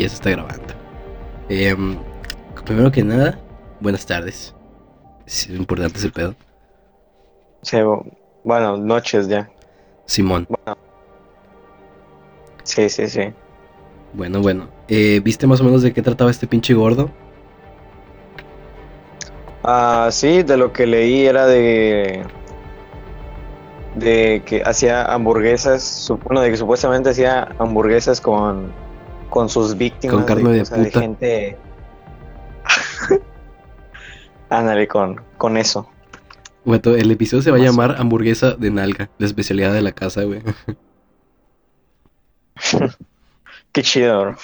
Ya se está grabando. Em, primero que nada, buenas tardes. Es importante ese pedo. Sí, bueno, noches ya. Simón. Bueno. Sí, sí, sí. Bueno, bueno. Eh, ¿Viste más o menos de qué trataba este pinche gordo? Ah, sí, de lo que leí era de de que hacía hamburguesas, bueno, de que supuestamente hacía hamburguesas con con sus víctimas Con carne de o sea, de puta. gente Ándale con con eso. Bueno, el episodio se va a llamar hamburguesa de nalga, la especialidad de la casa, güey. Qué chido. bro.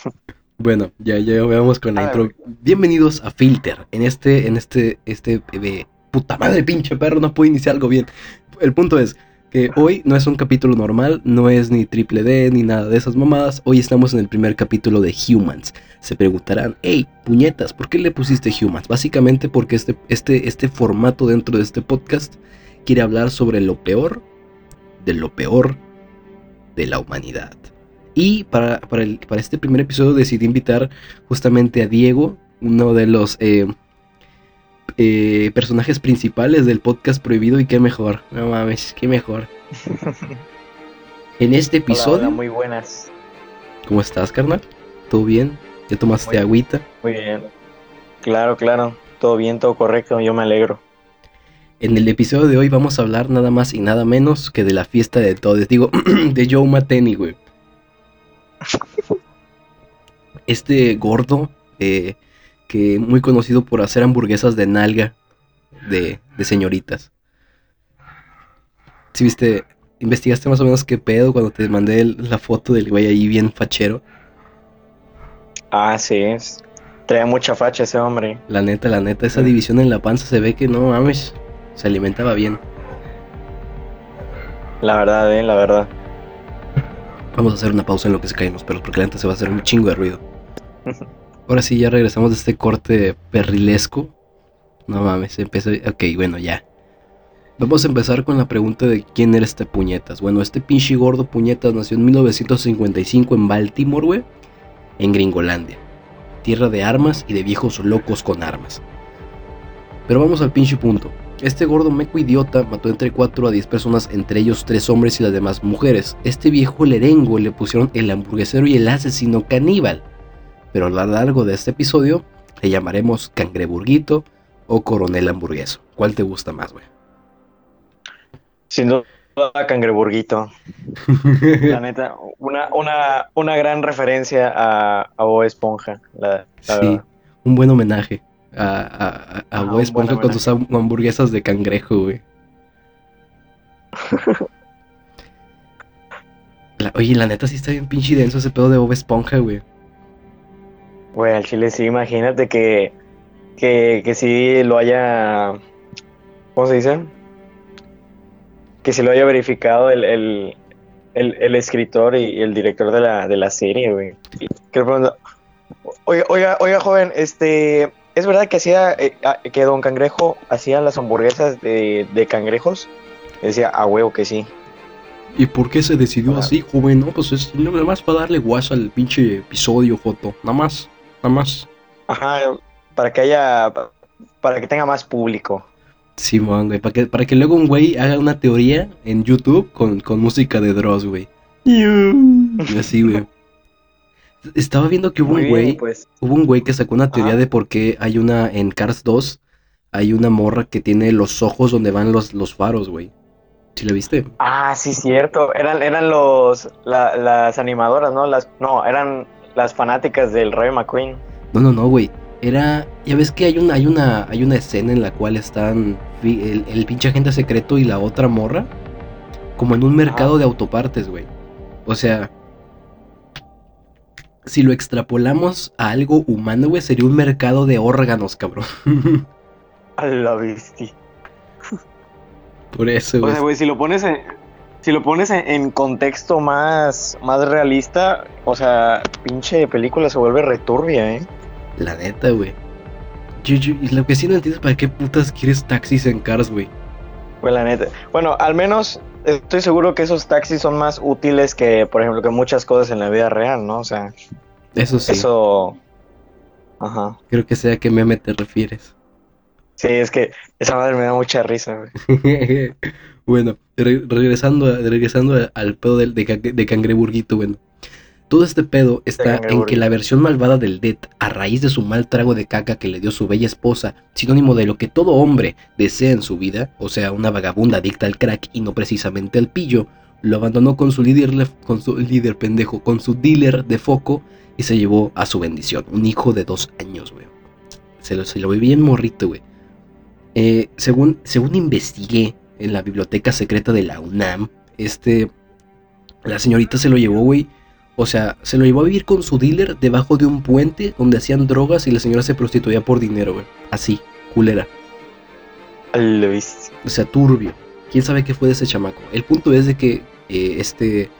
Bueno, ya, ya veamos con la A intro. ver. Bienvenidos a Filter. En este, en este, este, eh, puta madre, pinche perro, no puedo iniciar algo bien. El punto es que hoy no es un capítulo normal, no es ni triple D ni nada de esas mamadas. Hoy estamos en el primer capítulo de Humans. Se preguntarán, hey, puñetas, ¿por qué le pusiste Humans? Básicamente porque este, este, este formato dentro de este podcast quiere hablar sobre lo peor de lo peor de la humanidad. Y para, para, el- para este primer episodio decidí invitar justamente a Diego, uno de los eh, eh, personajes principales del podcast prohibido. Y qué mejor, no mames, qué mejor. En este Hola, episodio, hola, muy buenas. ¿cómo estás, carnal? ¿Todo bien? ¿Ya tomaste Muy- agüita? Muy bien. Claro, claro. Todo bien, todo correcto. Yo me alegro. En el episodio de hoy vamos a hablar nada más y nada menos que de la fiesta de todos. Digo, de Joe Mateni, güey. Este gordo, eh, que muy conocido por hacer hamburguesas de nalga de, de señoritas. Si viste, investigaste más o menos qué pedo cuando te mandé el- la foto del güey ahí bien fachero. Ah, sí. es- Trae mucha facha ese hombre. La neta, la neta, esa Sí. división en la panza se ve que no mames, se alimentaba bien. La verdad, eh, la verdad. Vamos a hacer una pausa en lo que se caen los perros, porque la neta se va a hacer un chingo de ruido. Ahora sí, ya regresamos de este corte perrilesco. No mames, empezó. Ok, bueno, ya. Vamos a empezar con la pregunta de quién era este puñetas. Bueno, este pinche gordo puñetas nació en 1955 en Baltimore, en Gringolandia. Tierra de armas y de viejos locos con armas. Pero vamos al pinche punto. Este gordo meco idiota mató entre 4 a 10 personas, entre ellos 3 hombres y las demás mujeres. Este viejo lerengo le pusieron el hamburguesero y el asesino caníbal. Pero a lo largo de este episodio le llamaremos cangreburguito o coronel hamburgueso. ¿Cuál te gusta más, güey? Sin duda, Cangreburguito. La neta, una, una, una gran referencia a, a Esponja. La, la sí, verdad. un buen homenaje a, a, a- a Ajá, Bob un Esponja con sus ham- hamburguesas de cangrejo, güey. La- oye, la neta sí está bien pinche denso ese pedo de Bob Esponja, güey. Güey, al chile sí, imagínate que, que, que sí lo haya. ¿Cómo se dice? Que sí lo haya verificado el, el, el, el escritor y el director de la, de la serie, güey. Oiga, oiga, oiga, joven, este. ¿Es verdad que hacía eh, ah, que Don Cangrejo hacía las hamburguesas de, de cangrejos? Decía, a huevo que sí. ¿Y por qué se decidió así, joven? No, pues es nada más para darle guasa al pinche episodio, foto. Nada más, nada más. Ajá, para que haya. Para que tenga más público. Simón, güey. Para que, para que luego un güey haga una teoría en YouTube con, con música de Dross, güey. Y así, güey. Estaba viendo que hubo Muy un bien, güey. pues. Hubo un güey que sacó una teoría Ajá. de por qué hay una en Cars 2. Hay una morra que tiene los ojos donde van los, los faros, güey. ¿Sí la viste? Ah, sí, cierto. Eran, eran los la- las animadoras, ¿no? Las, no, eran las fanáticas del Rayo McQueen. No, no, no, güey. Era. Ya ves que hay una, hay una, hay una escena en la cual están el, el pinche agente secreto y la otra morra. Como en un mercado de autopartes, güey. O sea. Si lo extrapolamos a algo humano, güey, sería un mercado de órganos, cabrón. A la bestia. Por eso, O güey. sea, güey, si lo pones en, si lo pones en, en contexto más, más realista, o sea, pinche película se vuelve returbia, ¿eh? La neta, güey. Yo, yo- y lo que sí no entiendo es para qué putas quieres taxis en Cars, güey. Pues la neta. Bueno, al menos estoy seguro que esos taxis son más útiles que, por ejemplo, que muchas cosas en la vida real, ¿no? O sea, Eso sí. Eso. Ajá. Creo que sea a qué meme te refieres. Sí, es que esa madre me da mucha risa, güey. bueno, re- regresando, a- regresando a- al pedo de, de Cangreburguito, bueno. Todo este pedo está en que la versión malvada del Dead, a raíz de su mal trago de caca que le dio su bella esposa, sinónimo de lo que todo hombre desea en su vida, o sea, una vagabunda adicta al crack y no precisamente al pillo, lo abandonó con su líder, con su líder pendejo, con su dealer de foco y se llevó a su bendición, un hijo de dos años, güey. Se lo, se lo vi bien morrito, güey. Eh, según, según investigué en la biblioteca secreta de la UNAM, este, la señorita se lo llevó, güey. O sea, se lo llevó a vivir con su dealer debajo de un puente donde hacían drogas y la señora se prostituía por dinero, güey. Así, culera. Luis. O sea, turbio. ¿Quién sabe qué fue de ese chamaco? El punto es de que eh, este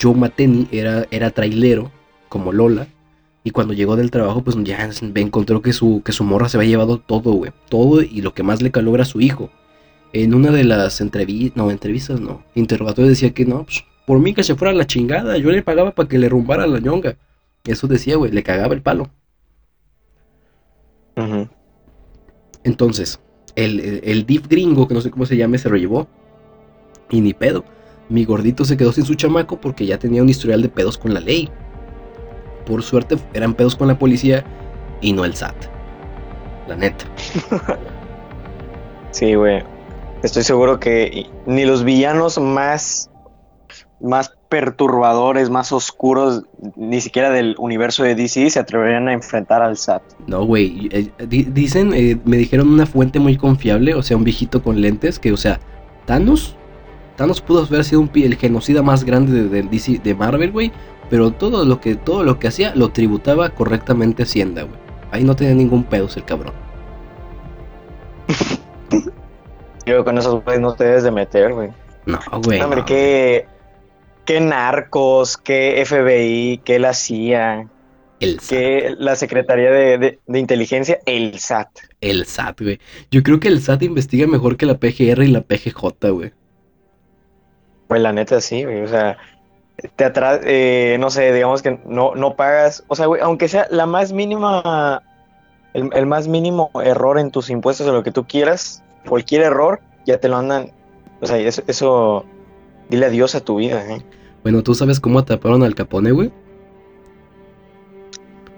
Joe Mateni era, era trailero, como Lola. Y cuando llegó del trabajo, pues ya encontró que su, que su morra se había llevado todo, güey. Todo y lo que más le caló era su hijo. En una de las entrevistas, no, entrevistas no, interrogatorios decía que no, pues, por mí que se fuera la chingada, yo le pagaba para que le rumbara la ñonga. Eso decía, güey, le cagaba el palo. Entonces, el, el, el div gringo, que no sé cómo se llame, se lo llevó. Y ni pedo. Mi gordito se quedó sin su chamaco porque ya tenía un historial de pedos con la ley. Por suerte eran pedos con la policía y no el SAT. La neta. Sí, güey. Estoy seguro que ni los villanos más, más perturbadores, más oscuros, ni siquiera del universo de DC, se atreverían a enfrentar al SAT. No, güey. eh, di- dicen, eh, me dijeron una fuente muy confiable, o sea, un viejito con lentes, que, o sea, Thanos. Thanos pudo haber sido un, el genocida más grande de, de DC, de Marvel, güey. Pero todo lo que todo lo que hacía lo tributaba correctamente a Hacienda, güey. Ahí no tenía ningún pedo el cabrón. Yo con esos güeyes no te debes de meter, güey. No, güey. Hombre, no. qué, qué narcos, qué FBI, qué la CIA, El SAT. qué la Secretaría de, de- de Inteligencia, el SAT. El SAT, güey. Yo creo que el SAT investiga mejor que la PGR y la PGJ, güey. Pues la neta sí, güey. O sea, te atra eh, no sé, digamos que no, no pagas. O sea, güey, aunque sea la más mínima, el, el más mínimo error en tus impuestos o lo que tú quieras, cualquier error, ya te lo andan. O sea, eso, eso dile adiós a tu vida, ¿eh? Bueno, ¿tú sabes cómo atraparon al Capone, güey?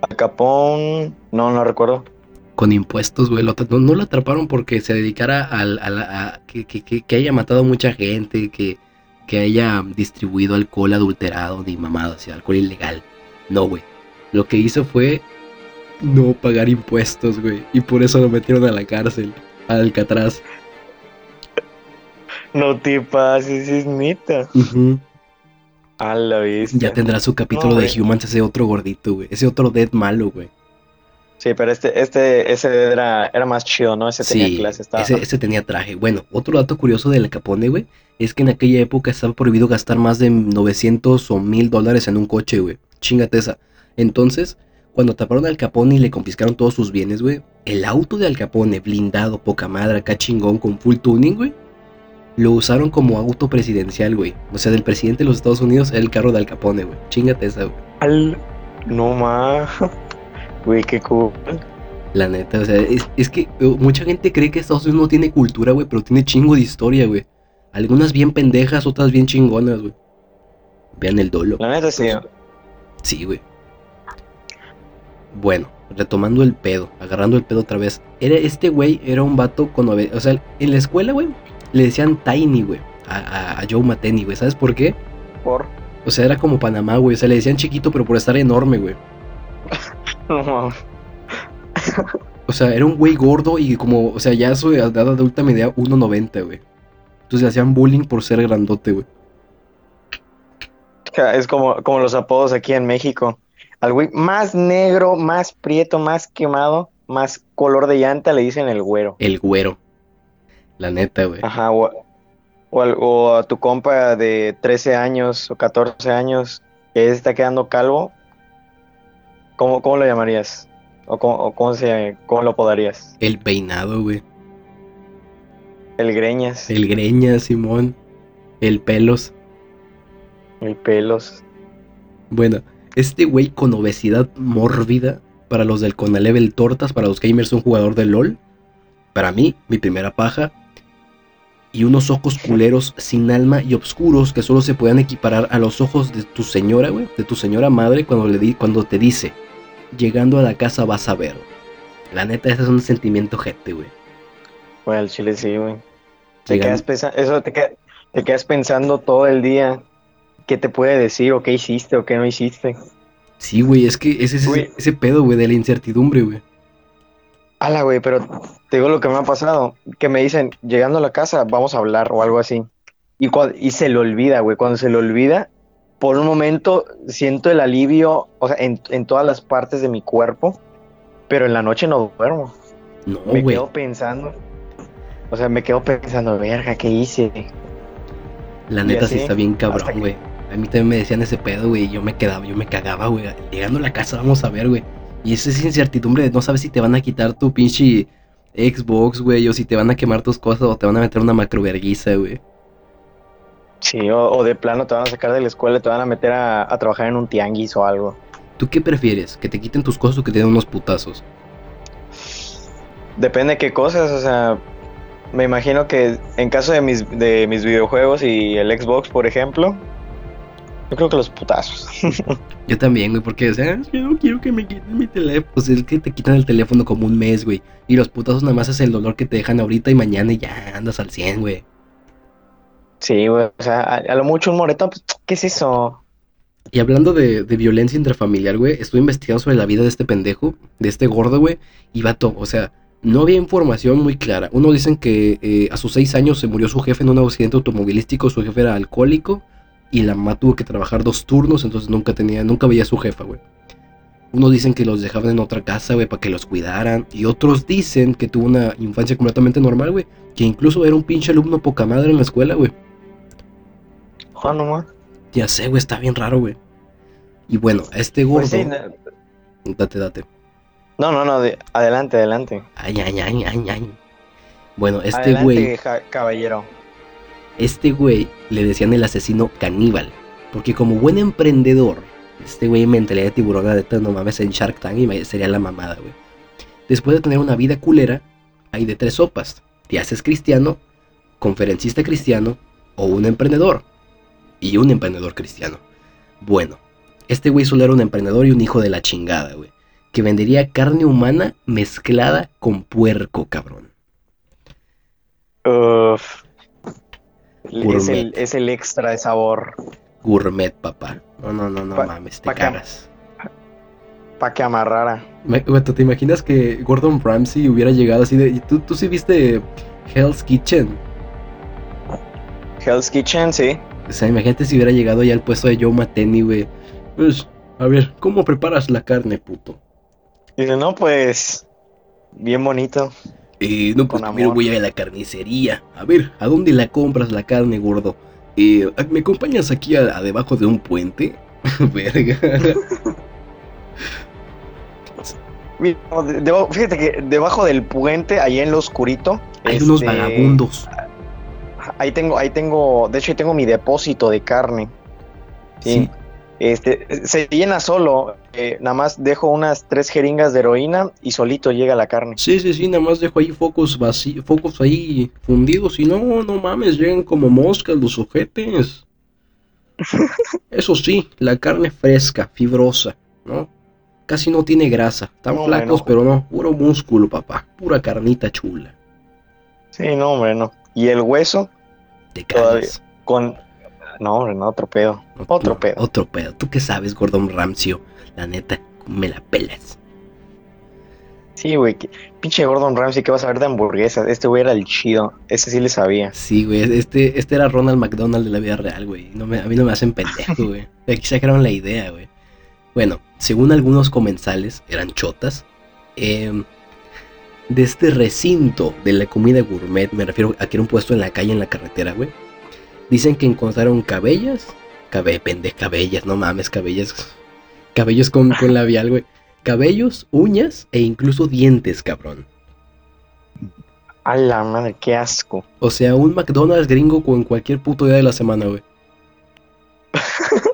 A Capón, no, no recuerdo. Con impuestos, güey. No, no lo atraparon porque se dedicara al, a la- a- que, que- que- haya matado a mucha gente, que, que haya distribuido alcohol adulterado ni mamadas, y alcohol ilegal. No, güey. Lo que hizo fue no pagar impuestos, güey. Y por eso lo metieron a la cárcel, a Alcatraz. No te pases, es neta. Ujú. A la vista. Ya tendrá su capítulo No, de güey. Humans, ese otro gordito, güey. Ese otro dead malo, güey. Sí, pero este, este, ese era, era más chido, ¿no? Ese tenía Sí, clase, estaba. ese, ese tenía traje. Bueno, otro dato curioso del Capone, güey, es que en aquella época estaba prohibido gastar más de 900 o 1000 dólares en un coche, güey. Chingate esa. Entonces, cuando taparon al Capone y le confiscaron todos sus bienes, güey, el auto de Al Capone, blindado, poca madre, acá chingón, con full tuning, güey, lo usaron como auto presidencial, güey. O sea, del presidente de los Estados Unidos era el carro de Al Capone, güey. Chingate esa, güey. Al... No más. Güey, qué cool. La neta, o sea, es, es que eh, mucha gente cree que Estados Unidos no tiene cultura, güey, pero tiene chingo de historia, güey. Algunas bien pendejas, otras bien chingonas, güey. Vean el dolo. La neta sí. Sí, güey. Bueno, retomando el pedo, agarrando el pedo otra vez. Era, este güey era un vato con... O sea, en la escuela, güey, le decían Tiny, güey. A, a- a Joe Mateni, güey. ¿Sabes por qué? Por. O sea, era como Panamá, güey. O sea, le decían chiquito, pero por estar enorme, güey. No mames. O sea, era un güey gordo y como, o sea, ya su edad adulta medía 1.90, güey. Entonces le hacían bullying por ser grandote, güey. Es como, como los apodos aquí en México. Al güey más negro, más prieto, más quemado, más color de llanta le dicen el güero. El güero. La neta, güey. Ajá, o, o, a tu compa de 13 años o 14 años que está quedando calvo, ¿cómo, cómo lo llamarías? ¿O cómo, o cómo, se, cómo lo podarías? El peinado, güey. El greñas, El greña, Simón. El pelos. el pelos. Bueno, Este güey con obesidad mórbida, para los del Conalevel Tortas, para los gamers un jugador de LOL. Para mí, mi primera paja. Y unos ojos culeros sin alma y oscuros que solo se puedan equiparar a los ojos de tu señora, güey. De tu señora madre cuando, le di, cuando te dice, llegando a la casa vas a ver. La neta, ese es un sentimiento gente, güey. Güey, al chile sí, güey. Te quedas, eso te, queda- te quedas pensando todo el día qué te puede decir o qué hiciste o qué no hiciste. Sí, güey, es que ese es ese, Güey. ese pedo, güey, de la incertidumbre, güey. Ala, güey, pero te digo lo que me ha pasado, que me dicen, llegando a la casa, vamos a hablar o algo así. Y, y se le olvida, güey, cuando se le olvida, por un momento siento el alivio, o sea, en, en todas las partes de mi cuerpo, pero en la noche no duermo. No, me güey. quedo pensando, o sea, me quedo pensando, verga, ¿qué hice? La neta sí está bien cabrón, que- güey. A mí también me decían ese pedo, güey, y yo me quedaba, yo me cagaba, güey. Llegando a la casa, vamos a ver, güey. Y esa es incertidumbre de no sabes si te van a quitar tu pinche Xbox, güey, o si te van a quemar tus cosas o te van a meter una macroverguiza, güey. Sí, o, o de plano te van a sacar de la escuela y te van a meter a, a trabajar en un tianguis o algo. ¿Tú qué prefieres? ¿Que te quiten tus cosas o que te den unos putazos? Depende de qué cosas, o sea, me imagino que en caso de mis, de mis videojuegos y el Xbox, por ejemplo, yo creo que los putazos. Yo también, güey, porque, o sea, yo no quiero que me quiten mi teléfono. Pues es que te quitan el teléfono como un mes, güey. Y los putazos nada más es el dolor que te dejan ahorita y mañana y ya andas al 100, güey. Sí, güey, o sea, a, a lo mucho un moretón, pues, ¿qué es eso? Y hablando de, de violencia intrafamiliar, güey, estuve investigando sobre la vida de este pendejo, de este gordo, güey, y vato, o sea, no había información muy clara. Uno dicen que eh, a sus seis años se murió su jefe en un accidente automovilístico, su jefe era alcohólico, y la mamá tuvo que trabajar dos turnos, entonces nunca tenía, nunca veía a su jefa, güey. Unos dicen que los dejaban en otra casa, güey, para que los cuidaran. Y otros dicen que tuvo una infancia completamente normal, güey. Que incluso era un pinche alumno poca madre en la escuela, güey. Ah, no más. Ya sé, güey, está bien raro, güey. Y bueno, este gordo... Pues sí, no, Date, date. no, no, no, de- adelante, adelante. Ay, ay, ay, ay, ay. Bueno, este güey, ja- caballero. Este güey le decían el asesino caníbal. Porque como buen emprendedor, este güey en mentalidad de tiburón, neta, no mames, en Shark Tank y sería la mamada, güey. Después de tener una vida culera, hay de tres sopas. Te haces cristiano, conferencista cristiano o un emprendedor. Y un emprendedor cristiano. Bueno, este güey solo era un emprendedor y un hijo de la chingada, güey. Que vendería carne humana mezclada con puerco, cabrón. Uf. Es el, es el extra de sabor. Gourmet, papá. No, no, no, no Pa- mames, te pa' que- cagas. Pa' que amarrara. ¿Te imaginas que Gordon Ramsay hubiera llegado así de... y ¿Tú, tú sí viste Hell's Kitchen? Hell's Kitchen, sí. O sea, imagínate si hubiera llegado ya al puesto de Joe Mateni, güey. Pues, a ver, ¿cómo preparas la carne, puto? Dice, no, pues. Bien bonito. Eh, no, pues primero amor. voy a la carnicería. A ver, ¿a dónde la compras la carne, gordo? Eh, ¿Me acompañas aquí a, a debajo de un puente? Verga. Mira, fíjate que debajo del puente, ahí en lo oscurito. Hay unos este, vagabundos. Ahí tengo, ahí tengo, de hecho, ahí tengo mi depósito de carne. Sí. Sí. Este, se llena solo. eh, nada más dejo unas tres jeringas de heroína y solito llega la carne. Sí, sí, sí, nada más dejo ahí focos vacíos, focos ahí fundidos y no, no mames, llegan como moscas los ojetes. Eso sí, la carne fresca, fibrosa, ¿no? Casi no tiene grasa, están No, flacos, pero no, puro músculo, papá, pura carnita chula. Sí, no, hombre, no. Y el hueso Te cagas. con. No, hombre, no, otro pedo. Otro pedo. Otro pedo. ¿Tú qué sabes, Gordon Ramsay? La neta, me la pelas. Sí, güey. Pinche Gordon Ramsay, ¿qué vas a ver de hamburguesas? Este güey era el chido. Ese sí le sabía. Sí, güey, este, este era Ronald McDonald de la vida real, güey. No me, a mí no me hacen pendejo, güey. Aquí sacaron la idea, güey. Bueno, según algunos comensales, eran chotas. em, de este recinto de la comida gourmet, me refiero a que era un puesto en la calle, en la carretera, güey. Dicen que encontraron cabellas. Cabe, pendeja, cabellas, no mames, cabellas. Cabellos con, con labial, güey. Cabellos, uñas e incluso dientes, cabrón. A la madre, qué asco. O sea, un McDonald's gringo con cualquier puto día de la semana, güey.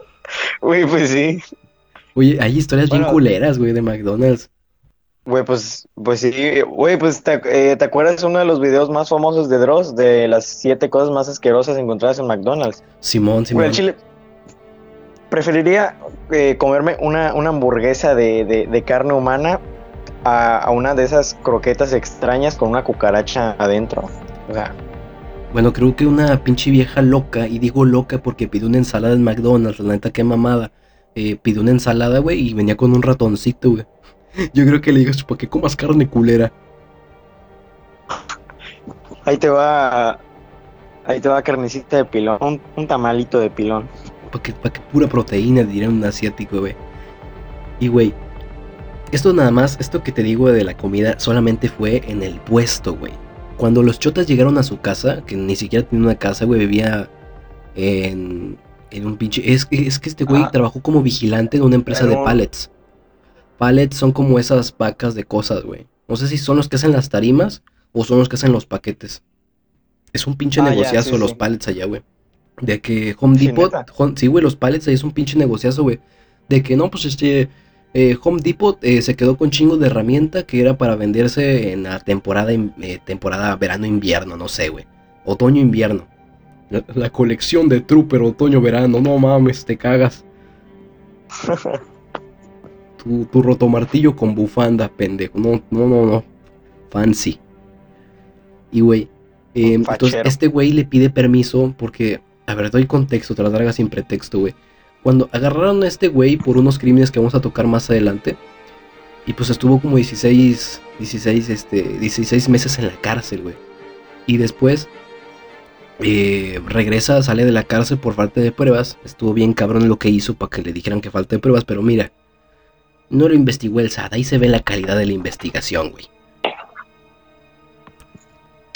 Güey, pues sí. Oye, hay historias bien culeras, güey, de McDonald's. Güey, pues, pues sí, güey, pues te, eh, ¿te acuerdas uno de los videos más famosos de Dross? De las siete cosas más asquerosas encontradas en McDonald's. Simón, Güey, Simón. chile, preferiría eh, comerme una, una hamburguesa de, de- de carne humana a, a una de esas croquetas extrañas con una cucaracha adentro. O sea, Bueno, creo que una pinche vieja loca, y digo loca porque pidió una ensalada en McDonald's, la neta qué mamada. Eh, pidió una ensalada, güey, y venía con un ratoncito, güey. Yo creo que le digo, ¿para qué comas carne culera? ahí te va, ahí te va carnecita de pilón, un, un tamalito de pilón. ¿Para qué, pa' pura proteína, diría un asiático, güey? Y, güey, esto nada más, esto que te digo de la comida, solamente fue en el puesto, güey. Cuando los chotas llegaron a su casa, que ni siquiera tenía una casa, güey, vivía en, en un pinche... Es, que- es que este güey Ah. trabajó como vigilante en una empresa de pallets. Pallets son como esas vacas de cosas, güey. No sé si son los que hacen las tarimas o son los que hacen los paquetes. Es un pinche Ah, ya, negociazo sí, los sí. pallets allá, güey. De que Home Depot, sí, güey, los pallets ahí es un pinche negociazo, güey. De que no, pues este, eh, Home Depot eh, se quedó con chingo de herramienta que era para venderse en la temporada, eh, temporada verano-invierno, no sé, güey. Otoño-invierno. La, la colección de Trooper otoño-verano, no mames, te cagas. Tu, tu rotomartillo con bufanda, pendejo. No, no, no, no. Fancy. Y, güey, eh, Un entonces este güey le pide permiso porque, a ver, doy contexto, te las largas sin pretexto, güey. Cuando agarraron a este güey por unos crímenes que vamos a tocar más adelante, y pues estuvo como 16, 16, este, 16 meses en la cárcel, güey. Y después eh, regresa, sale de la cárcel por falta de pruebas. Estuvo bien cabrón lo que hizo para que le dijeran que falta de pruebas, pero mira, no lo investigó el SAT, ahí se ve la calidad de la investigación, güey.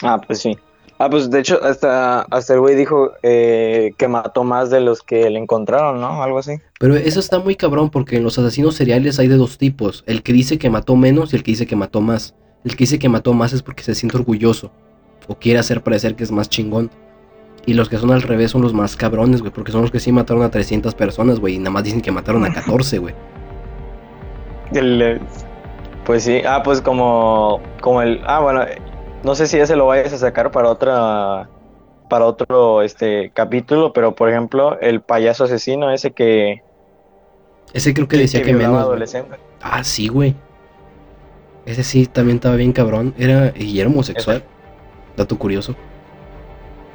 Ah, pues sí. Ah, pues de hecho, hasta, hasta el güey dijo eh, que mató más de los que le encontraron, ¿no? Algo así. Pero eso está muy cabrón porque en los asesinos seriales hay de dos tipos. El que dice que mató menos y el que dice que mató más. El que dice que mató más es porque se siente orgulloso. O quiere hacer parecer que es más chingón. Y los que son al revés son los más cabrones, güey. Porque son los que sí mataron a 300 personas, güey. Y nada más dicen que mataron a 14, güey. El, eh, pues sí. Ah, pues como, como el... Ah, bueno, no sé si ese lo vayas a sacar para otra... Para otro este capítulo, pero por ejemplo, el payaso asesino, ese que, Ese creo que decía que, violaba menos. güey. adolescentes. Ah, sí, güey. Ese sí también estaba bien cabrón. Era, y era homosexual. Dato curioso.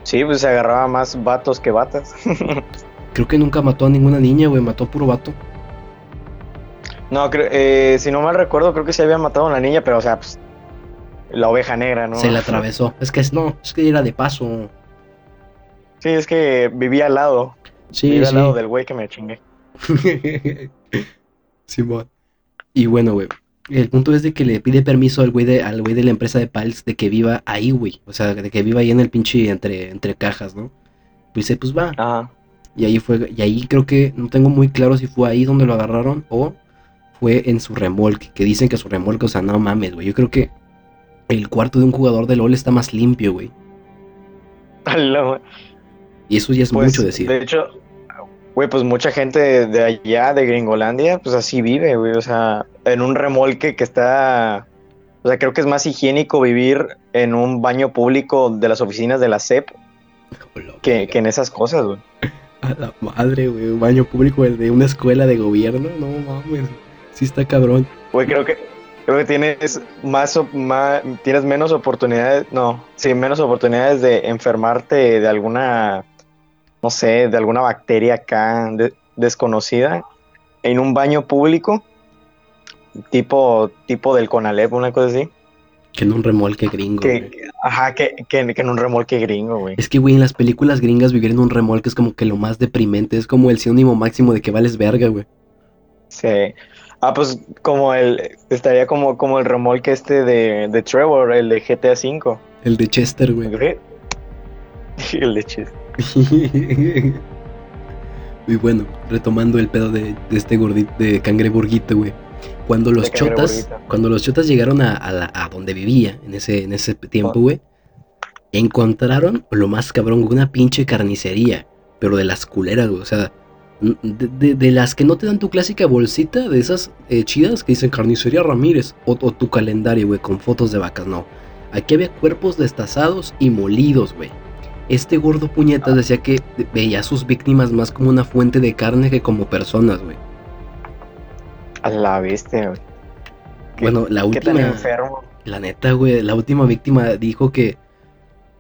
Sí, pues se agarraba más vatos que batas. Creo que nunca mató a ninguna niña, güey. Mató a puro vato. No, creo- eh, si no mal recuerdo, creo que se había matado a una niña, pero o sea, pues, la oveja negra, ¿no? Se la atravesó. Es que no, es que era de paso. Sí, es que vivía al lado. Sí, vivía sí. al lado del güey que me chingué. Simón. Y bueno, güey. El punto es de que le pide permiso al güey de, al güey de la empresa de Pals de que viva ahí, güey. O sea, de que viva ahí en el pinche entre, entre cajas, ¿no? Pues dice, pues va. Ajá. Y ahí fue, y ahí creo que no tengo muy claro si fue ahí donde lo agarraron o fue en su remolque. Que dicen que su remolque, o sea, no mames, güey. Yo creo que el cuarto de un jugador de LOL está más limpio, güey. Y eso ya es Pues, mucho decir. De hecho, güey, pues mucha gente de allá, de Gringolandia, pues así vive, güey. O sea, en un remolque que está. O sea, creo que es más higiénico vivir en un baño público de las oficinas de la CEP que, que en esas cosas, güey. A la madre, güey. Un baño público de una escuela de gobierno. No mames. Sí está cabrón. Güey, creo que creo que tienes más, más tienes menos oportunidades, no, sí, menos oportunidades de enfermarte de alguna no sé, de alguna bacteria acá de- desconocida en un baño público tipo tipo del Conalep, una cosa así. Que en un remolque gringo. Que, güey. ajá, que, que, que en un remolque gringo, güey. Es que, güey, en las películas gringas vivir en un remolque es como que lo más deprimente. Es como el sinónimo máximo de que vales verga, güey. Sí. Ah, pues como el estaría como como el remolque este de, de Trevor, el de GTA V. El de Chester, güey. el de Chis. y bueno, retomando el pedo de, de este gordito, de cangreburguito, güey. Cuando los De chotas, cuando los chotas llegaron a, a la- a donde vivía en ese, en ese tiempo, Oh. güey, encontraron lo más cabrón, una pinche carnicería, pero de las culeras, güey. O sea, De, las que no te dan tu clásica bolsita, de esas eh, chidas que dicen carnicería Ramírez, o, tu calendario, güey, con fotos de vacas, no. Aquí había cuerpos destazados y molidos, güey. Este gordo puñetas decía que veía a sus víctimas más como una fuente de carne que como personas, güey. A la bestia, güey. Bueno, la última. enfermo? La neta, güey, la última víctima dijo que.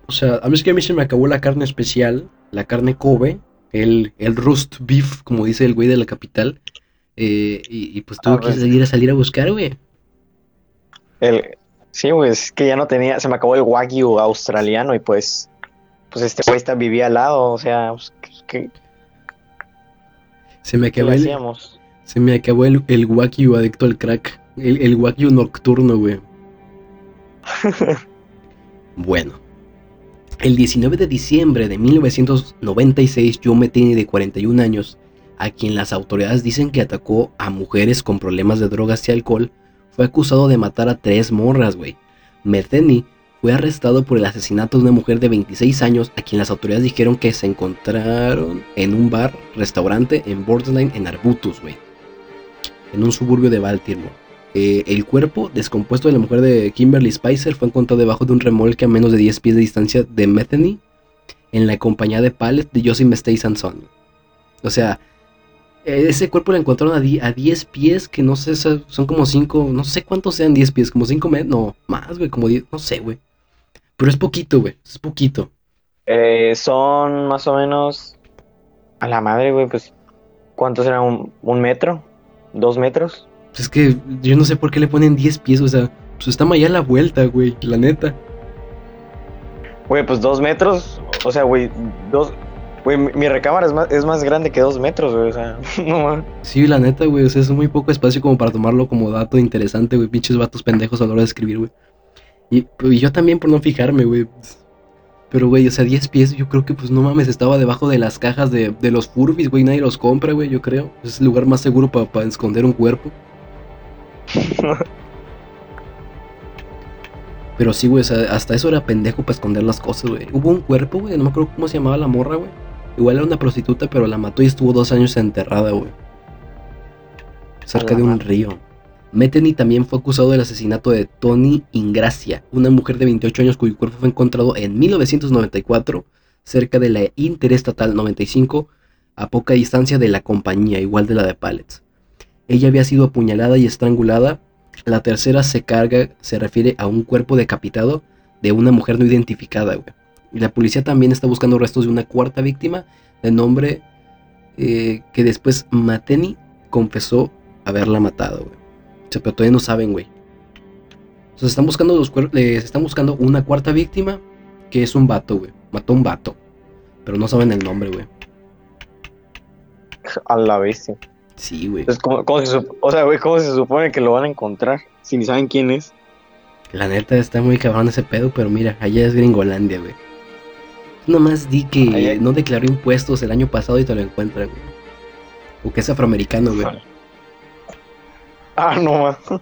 O sea, a mí es que a mí se me acabó la carne especial, la carne Kobe, el, el roast beef, como dice el güey de la capital. Eh, y, pues tuvo ah, que pues. salir a salir a buscar, güey. El, sí, güey, es que ya no tenía, se me acabó el wagyu australiano y pues, pues este güey está, vivía al lado, o sea, pues, que, se me acabó el, se me acabó el, el wagyu adicto al crack, el, el wagyu nocturno, güey. bueno, el 19 de diciembre de 1996, Joe Metini, de 41 años, a quien las autoridades dicen que atacó a mujeres con problemas de drogas y alcohol, fue acusado de matar a tres morras, güey. Metheny fue arrestado por el asesinato de una mujer de 26 años a quien las autoridades dijeron que se encontraron en un bar, restaurante en Borderline en Arbutus, güey. En un suburbio de Baltimore. Eh, el cuerpo descompuesto de la mujer de Kimberly Spicer fue encontrado debajo de un remolque a menos de 10 pies de distancia de Metheny en la compañía de pallet de Joseph Stay Sanson. O sea, ese cuerpo lo encontraron a, 10 pies, que no sé, son como 5, no sé cuántos sean 10 pies, como 5 metros, no, más, güey, como 10, no sé, güey. Pero es poquito, güey, es poquito. Eh, son más o menos, a la madre, güey, pues, ¿cuántos eran? ¿Un, metro? ¿Dos metros? Pues es que yo no sé por qué le ponen 10 pies, o sea, pues está allá la vuelta, güey, la neta. Güey, pues dos metros, o sea, güey, dos... Güey, mi, recámara es más, es más grande que dos metros, güey, o sea, no Sí, la neta, güey, o sea, es muy poco espacio como para tomarlo como dato interesante, güey, pinches vatos pendejos a la hora de escribir, güey. Y, y yo también por no fijarme, güey. Pero, güey, o sea, 10 pies, yo creo que, pues, no mames, estaba debajo de las cajas de, de los Furbis, güey, nadie los compra, güey, yo creo. Es el lugar más seguro para esconder un cuerpo. Pero sí, güey, hasta eso era pendejo para esconder las cosas, güey. Hubo un cuerpo, güey, no me acuerdo cómo se llamaba la morra, güey. Igual era una prostituta, pero la mató y estuvo dos años enterrada, güey. Cerca de un río. Metheny también fue acusado del asesinato de Tony Ingracia, una mujer de 28 años cuyo cuerpo fue encontrado en 1994 cerca de la Interestatal 95 a poca distancia de la compañía, igual de la de Pallets. Ella había sido apuñalada y estrangulada. La tercera se carga, se refiere a un cuerpo decapitado de una mujer no identificada, güey. Y la policía también está buscando restos de una cuarta víctima de nombre eh, que después Mateni confesó haberla matado, güey. O sea, pero todavía no saben, güey. O están buscando los se están buscando una cuarta víctima que es un vato, güey. Mató un vato. Pero no saben el nombre, güey. A la bestia. Sí, güey. o sea, güey, ¿cómo se supone que lo van a encontrar? Si ni saben quién es. La neta está muy cabrón ese pedo, pero mira, allá es Gringolandia, güey. Nomás di que no declaró impuestos el año pasado y te lo encuentran, güey. O que es afroamericano, güey. Ah, no,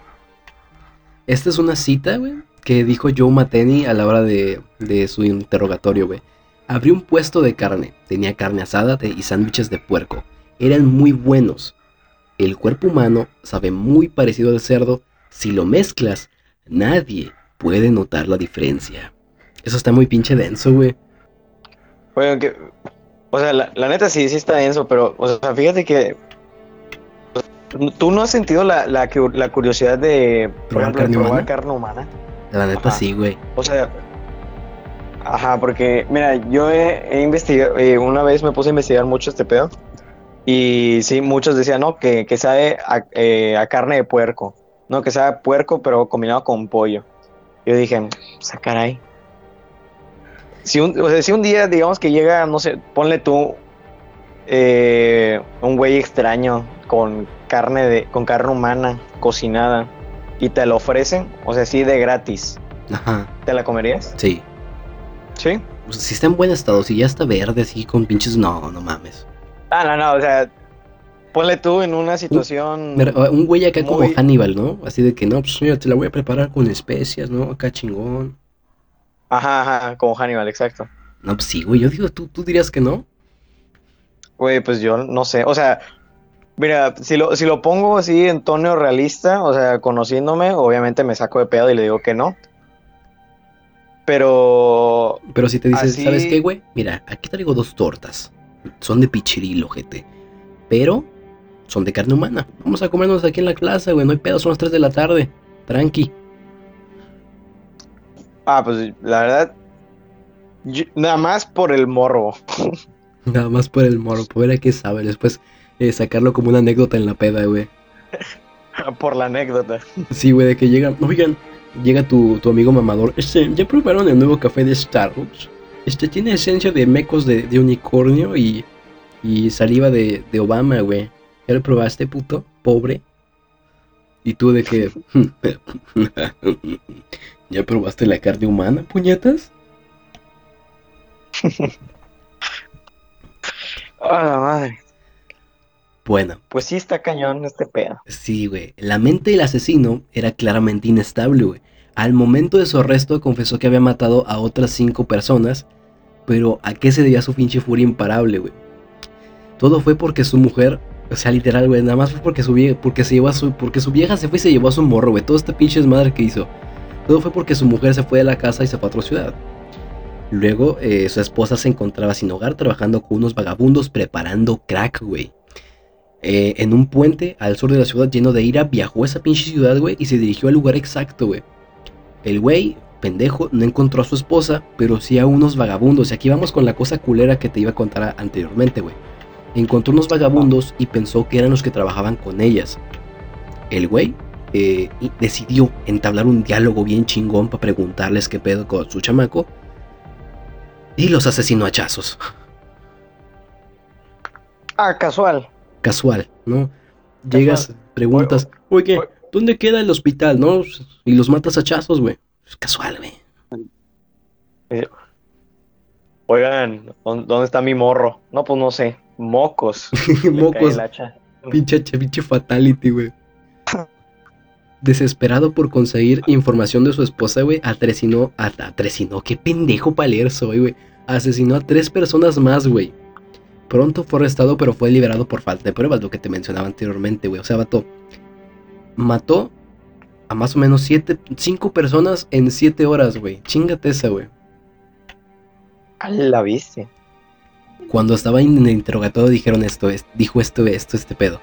Esta es una cita, güey, que dijo Joe Mateni a la hora de, de su interrogatorio, güey. Abrió un puesto de carne. Tenía carne asada y sándwiches de puerco. Eran muy buenos. El cuerpo humano sabe muy parecido al cerdo. Si lo mezclas, nadie puede notar la diferencia. Eso está muy pinche denso, güey. Bueno, que, o sea, la, neta sí, sí está denso, pero, o sea, fíjate que tú no has sentido la, la, curiosidad de, por ejemplo, carne humana? carne humana. La neta sí, güey. O sea, ajá, porque, mira, yo he, investigado, eh, una vez me puse a investigar mucho este pedo. Y sí, muchos decían, no, que, que sabe eh, a, carne de puerco. No, que sabe puerco, pero combinado con pollo. Yo dije, pues, ah. Si un, o sea, si un día, digamos que llega, no sé, ponle tú eh, un güey extraño con carne de, con carne humana cocinada y te lo ofrecen, o sea, sí de gratis. Ajá. ¿Te la comerías? Sí. ¿Sí? si está en buen estado, si ya está verde, así con pinches, no, no mames. Ah, no, no, o sea, ponle tú en una situación. Un, güey acá como Hannibal, ¿no? Así de que no, pues mira, te la voy a preparar con especias, ¿no? Acá chingón. Ajá, ajá, como Hannibal, exacto. No, pues sí, güey, yo digo, ¿tú, tú dirías que no? Güey, pues yo no sé. O sea, mira, si lo, si lo pongo así en tono realista, o sea, conociéndome, obviamente me saco de pedo y le digo que no. Pero. Pero si te dices, Así- ¿sabes qué, güey? Mira, aquí traigo dos tortas. Son de pichirilo, gente. Pero son de carne humana. Vamos a comernos aquí en la plaza, güey. No hay pedo, son las 3 de la tarde. Tranqui. Ah, pues la verdad. yo- nada más por el morbo. Nada más por el moro, por ver a qué sabe. Después eh, sacarlo como una anécdota en la peda, güey. por la anécdota. Sí, güey, de que llega. Oigan, llega tu, tu amigo mamador. Este, ¿ya probaron el nuevo café de Starbucks? Este tiene esencia de mecos de, de unicornio y, y saliva de, de Obama, güey. ¿Ya lo probaste, puto? Pobre. Y tú de que. ¿Ya probaste la carne humana, puñetas? Ah, la madre. Bueno, Pues sí está cañón este pedo. Sí, güey. La mente del asesino era claramente inestable, güey. Al momento de su arresto confesó que había matado a otras cinco personas, pero ¿a qué se debía su pinche furia imparable, güey? Todo fue porque su mujer, o sea, literal, güey, nada más fue porque su vieja, porque se llevó a su, porque su vieja se fue y se llevó a su morro, güey. Todo este pinche desmadre que hizo. Todo fue porque su mujer se fue de la casa y se fue a otra ciudad. Luego, eh, su esposa se encontraba sin hogar trabajando con unos vagabundos preparando crack, güey. Eh, en un puente al sur de la ciudad lleno de ira, viajó a esa pinche ciudad, güey, y se dirigió al lugar exacto, güey. El güey, pendejo, no encontró a su esposa, pero sí a unos vagabundos. Y aquí vamos con la cosa culera que te iba a contar anteriormente, güey. Encontró unos vagabundos y pensó que eran los que trabajaban con ellas. El güey eh, decidió entablar un diálogo bien chingón para preguntarles qué pedo con su chamaco. Y los asesinó a hachazos. Ah, casual. casual, ¿no? Llegas, preguntas, oye, oye. ¿dónde queda el hospital, no? Y los matas a hachazos, güey. Es casual, güey. Oigan, ¿dó- ¿dónde está mi morro? No, pues no sé. Mocos. Mocos, pinche, pinche fatality, güey. Desesperado por conseguir información de su esposa, güey, atresinó, a- atresinó, qué pendejo para leer soy, güey. Asesinó a tres personas más, güey. Pronto fue arrestado, pero fue liberado por falta de pruebas, lo que te mencionaba anteriormente, güey. O sea, vato, mató a más o menos siete, cinco personas en siete horas, güey. Chingate esa, güey. Ah, La viste. Cuando estaba en el interrogatorio dijeron esto, es- dijo esto, esto, este pedo.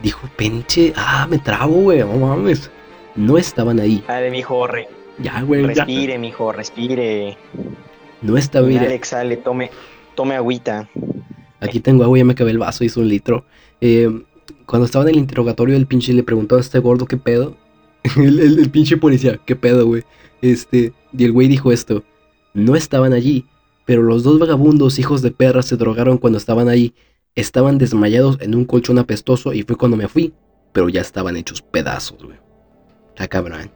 Dijo, pinche, ah, me trabo, güey, no mames. No estaban ahí. Dale, mijo, re- Ya, güey, ya. respire, mijo, respire. No estaba. Dale, exhale, tome, tome agüita. Aquí tengo agua, ya me acabé el vaso, hizo un litro. Eh, cuando estaba en el interrogatorio, el pinche le preguntó a este gordo qué pedo. el, el- el pinche policía, qué pedo, güey. Este, y el güey dijo esto. No estaban allí, pero los dos vagabundos hijos de perra se drogaron cuando estaban ahí. Estaban desmayados en un colchón apestoso y fue cuando me fui. Pero ya estaban hechos pedazos, güey. Está cabrón.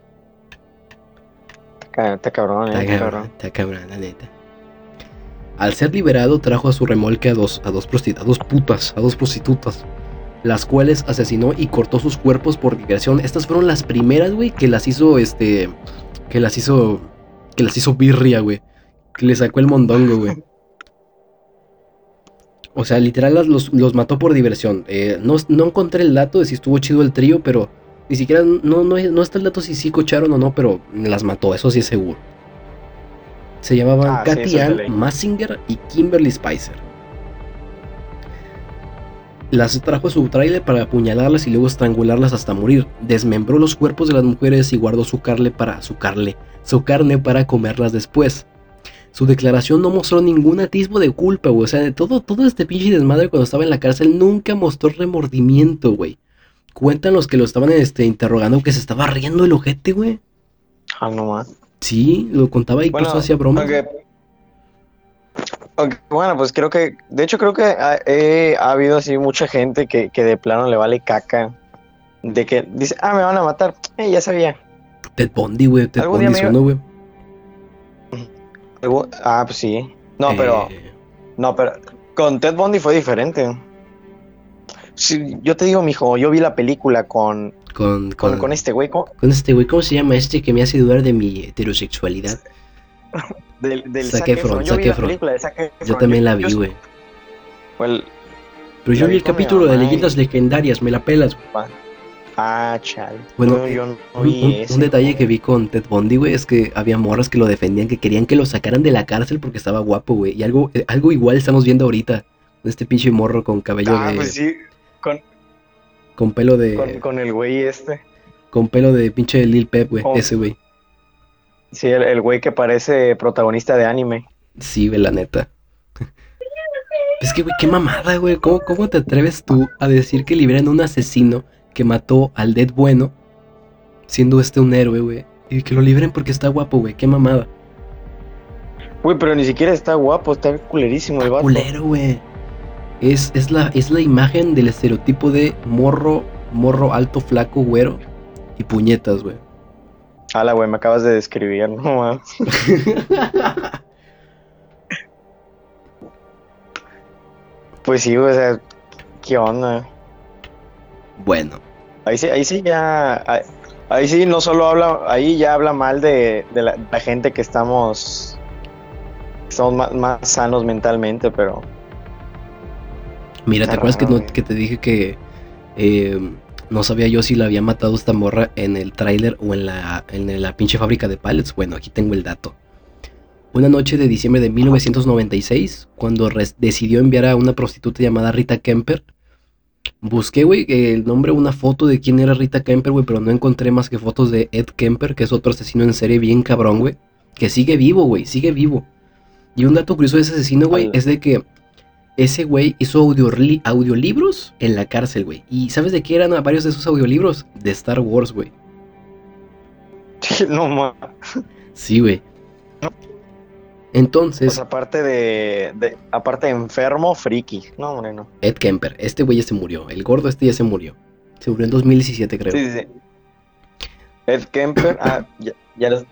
Está cabrón, eh, Está cabrón. está cabrón, la neta. Al ser liberado, trajo a su remolque a dos, a dos, prosti- a dos putas, a dos prostitutas, las cuales asesinó y cortó sus cuerpos por digresión. Estas fueron las primeras, güey, que las hizo, este, que las hizo, que las hizo birria, güey, que le sacó el mondongo, güey. O sea, literal los, los mató por diversión. Eh, no, no encontré el dato de si estuvo chido el trío, pero ni siquiera, no, no, no está el dato si sí cocharon o no, pero las mató, eso sí es seguro. Se llamaban Ah, Katy Ann. Massinger y Kimberly Spicer. Las trajo a su trailer para apuñalarlas y luego estrangularlas hasta morir. Desmembró los cuerpos de las mujeres y guardó su carne para su carne, su carne para comerlas después. Su declaración no mostró ningún atisbo de culpa, güey. O sea, de todo, todo este pinche desmadre cuando estaba en la cárcel nunca mostró remordimiento, güey. Cuentan los que lo estaban este, interrogando que se estaba riendo el ojete, güey. Ah, no más. Sí, lo contaba y Bueno, incluso hacía bromas. aunque- aunque, bueno, pues creo que, de hecho creo que ha, eh, ha habido así mucha gente que, que de plano le vale caca. De que dice, ah, me van a matar. Eh, ya sabía. Ted Bundy, güey. Ted me- sonó, güey. Ah, pues sí. No, pero, Eh, no, pero con Ted Bundy fue diferente. Sí, yo te digo, mijo, yo vi la película con, con, con, con, con este güey, ¿cómo? con este güey, ¿cómo se llama este que me hace dudar de mi heterosexualidad? del, del Zac Zac Efron, Efron. Yo Zac vi la Efron. película de Zac Efron. Yo también la vi, güey. Pero yo vi el capítulo de y- leyendas legendarias, me la pelas. güey. Ah, chale. Bueno, No, yo no Un, vi un- ese. un detalle que vi con Ted Bundy, güey, es que había morras que lo defendían, que querían que lo sacaran de la cárcel porque estaba guapo, güey. Y algo, eh, algo igual estamos viendo ahorita. Este pinche morro con cabello Ah, de. pues sí, con, Con pelo de. con, con el güey este. Con pelo de pinche Lil Pep, güey. Con- Ese, güey. Sí, el, el güey que parece protagonista de anime. Sí, güey, la neta. Es que, güey, qué mamada, güey. ¿Cómo, ¿Cómo te atreves tú a decir que liberan a un asesino que mató al Dead bueno, siendo este un héroe, güey? Y que lo liberen porque está guapo, güey. Qué mamada. Güey, pero ni siquiera está guapo, está culerísimo el vato. culero, güey. Es, es, la, es la imagen del estereotipo de morro, morro alto, flaco, güero y puñetas, güey. Ala, güey, me acabas de describir, no mames. Pues sí, o sea, ¿qué onda? bueno, Ahí sí, ahí sí ya, ahí, ahí sí no solo habla, ahí ya habla mal de, de la, la gente que estamos, estamos más, más sanos mentalmente, pero mira, ¿te acuerdas que, no- que te dije que eh, no sabía yo si la había matado esta morra en el tráiler o en la, en la pinche fábrica de pallets? Bueno, aquí tengo el dato. Una noche de diciembre de 1996, cuando decidió enviar a una prostituta llamada Rita Kemper, busqué, güey, el nombre, una foto de quién era Rita Kemper, güey, pero no encontré más que fotos de Ed Kemper, que es otro asesino en serie bien cabrón, güey, que sigue vivo, güey, sigue vivo. Y un dato curioso de ese asesino, güey, es de que ese güey hizo audioli- audiolibros en la cárcel, güey. ¿Y sabes de qué eran varios de esos audiolibros? De Star Wars, güey. no mames. Sí, güey. Entonces, Pues aparte de, de- aparte de enfermo, friki. No, hombre, no. Ed Kemper, este güey ya se murió. El gordo este ya se murió. Se murió en 2017, creo. Sí, sí, sí. Ed Kemper, ah, ya, ya, lo-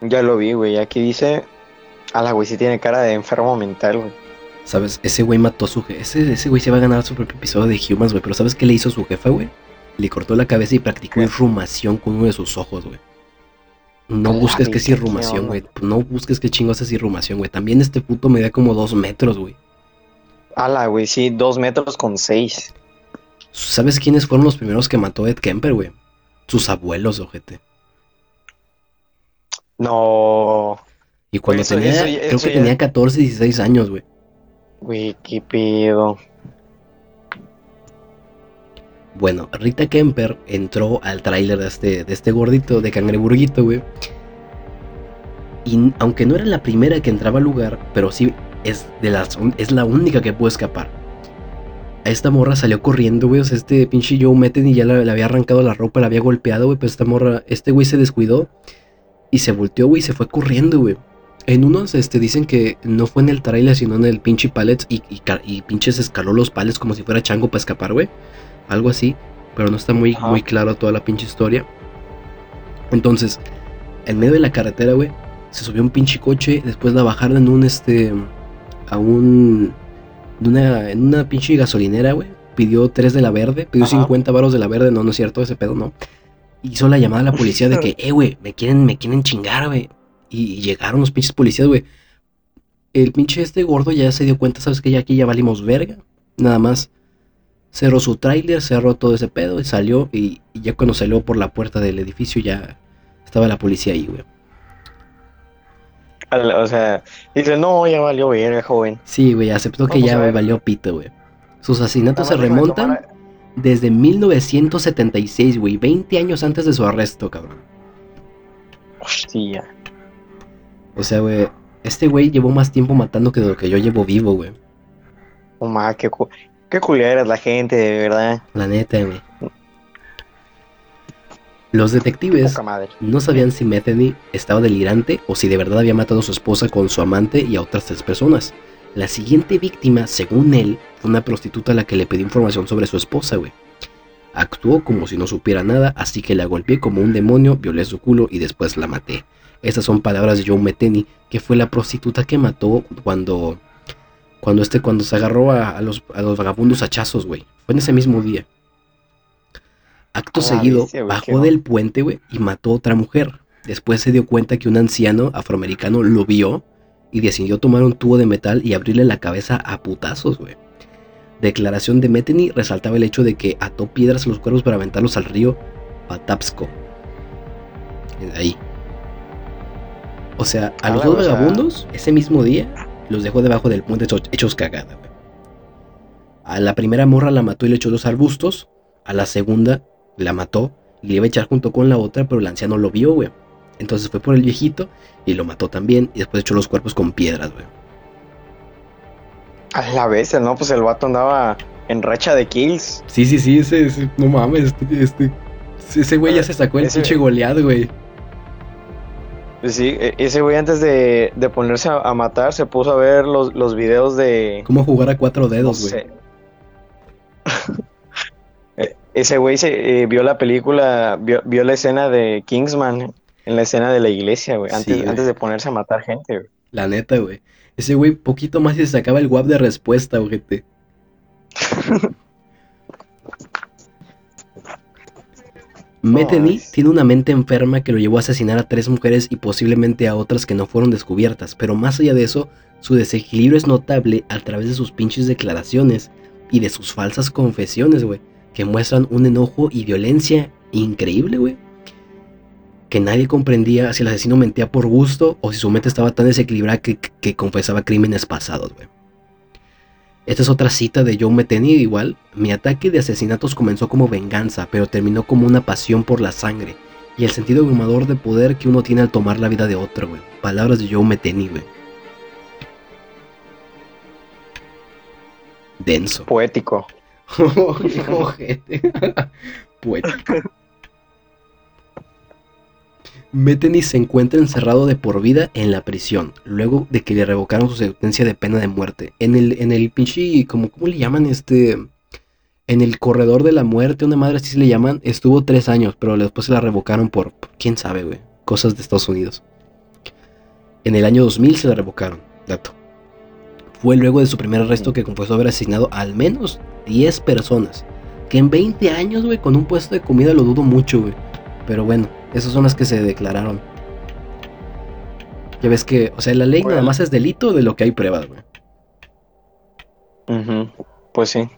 ya lo vi, güey. Aquí dice, ala, güey, sí tiene cara de enfermo mental, güey. ¿Sabes? Ese güey mató a su jefe. Ese, ese güey se va a ganar su propio episodio de Humans, güey. Pero ¿sabes qué le hizo su jefa, güey? Le cortó la cabeza y practicó irrumación con uno de sus ojos, güey. No busques que es ¿qué irrumación, güey. No busques qué chingos es irrumación, güey. También este puto medía como dos metros, güey. Ala, güey, sí, dos metros con seis. ¿Sabes quiénes fueron los primeros que mató a Ed Kemper, güey? Sus abuelos, ojete. No, Y cuando Eso- tenía, eso creo que tenía 14, 16 años, güey. Pedo. Bueno, Rita Kemper entró al tráiler de este, de este gordito, de cangreburguito, güey. Y aunque no era la primera que entraba al lugar, pero sí es, de las, es la única que pudo escapar. A esta morra salió corriendo, güey. O sea, este pinche Joe Meten y ya le había arrancado la ropa, la había golpeado, güey. Pero esta morra, este güey se descuidó y se volteó, güey, y se fue corriendo, güey. En unos este, dicen que no fue en el trailer, sino en el pinche palets y, y, ca- y pinches escaló los palets como si fuera chango para escapar, güey. Algo así, pero no está muy, Ajá. muy claro toda la pinche historia. Entonces, en medio de la carretera, güey, se subió un pinche coche, después la bajaron en un, este, a un, en una, en una pinche gasolinera, güey. Pidió tres de la verde, pidió Ajá. 50 varos de la verde, no, no es cierto, ese pedo no. Hizo la llamada a la policía de que, eh, güey, me quieren, me quieren chingar, güey. Y, llegaron los pinches policías, güey. El pinche este gordo ya se dio cuenta, ¿sabes que Ya aquí ya valimos verga. Nada más cerró su tráiler, cerró todo ese pedo y salió. Y, y ya cuando salió por la puerta del edificio ya estaba la policía ahí, güey. O sea, dice, no, ya valió verga, joven. Sí, güey, aceptó que Vamos ya valió pito, güey. Sus asesinatos se remontan desde 1976, güey. 20 años antes de su arresto, cabrón. Hostia. O sea, güey, este güey llevó más tiempo matando que de lo que yo llevo vivo, güey. Oh, ma, qué, cu- qué culera es la gente, de verdad. La neta, güey. Los detectives no sabían si Metheny estaba delirante o si de verdad había matado a su esposa con su amante y a otras tres personas. La siguiente víctima, según él, fue una prostituta a la que le pidió información sobre su esposa, güey. Actuó como si no supiera nada, así que la golpeé como un demonio, violé su culo y después la maté. Estas son palabras de Joe Metheny, que fue la prostituta que mató cuando cuando este cuando se agarró a, a los, a los vagabundos hachazos, güey. Fue en ese mismo día. Acto A la seguido, bajó del puente, güey, y mató a otra mujer. Después se dio cuenta que un anciano afroamericano lo vio y decidió tomar un tubo de metal y abrirle la cabeza a putazos, güey. declaración de Metheny resaltaba el hecho de que ató piedras a los cuerpos para aventarlos al río Patapsco. Ahí. O sea, a los dos vagabundos, ese mismo día, los dejó debajo del puente hechos cagada, güey. A la primera morra la mató y le echó los arbustos. A la segunda la mató y le iba a echar junto con la otra, pero el anciano lo vio, güey. Entonces fue por el viejito y lo mató también. Y después echó los cuerpos con piedras, güey. A la vez, ¿no? Pues el vato andaba en racha de kills. Sí, sí, sí, ese, no mames, este, este ese güey ya se sacó el pinche goleado, güey. Sí, e, ese güey antes de, ponerse a, matar se puso a ver los, los videos de... ¿Cómo jugar a cuatro dedos, güey? E, ese güey se eh, vio la película, vio, la escena de Kingsman en la escena de la iglesia, güey, antes, antes de ponerse a matar gente, güey. La neta, güey. Ese güey poquito más y se sacaba el guap de respuesta, ojete. Metheny tiene una mente enferma que lo llevó a asesinar a tres mujeres y posiblemente a otras que no fueron descubiertas, pero más allá de eso, su desequilibrio es notable a través de sus pinches declaraciones y de sus falsas confesiones, güey, que muestran un enojo y violencia increíble, güey. Que nadie comprendía si el asesino mentía por gusto o si su mente estaba tan desequilibrada que, que confesaba crímenes pasados, güey. Esta es otra cita de Joe Metheny igual. Mi ataque de asesinatos comenzó como venganza, pero terminó como una pasión por la sangre y el sentido abrumador de poder que uno tiene al tomar la vida de otro, güey. Palabras de Joe Metheny, güey. Denso. Poético. Poético. Metheny se encuentra encerrado de por vida en la prisión, luego de que le revocaron su sentencia de pena de muerte. En el, en el pinche, como, ¿cómo le llaman este? En el corredor de la muerte, una madre así se le llaman, estuvo tres años, pero después se la revocaron por, quién sabe, güey, cosas de Estados Unidos. En el año 2000 se la revocaron, dato. Fue luego de su primer arresto que confesó haber asesinado al menos 10 personas. Que en 20 años, güey, con un puesto de comida lo dudo mucho, güey. Pero bueno, esas son las que se declararon. Ya ves que, o sea, la ley nada más es delito de lo que hay pruebas, güey. Pues sí.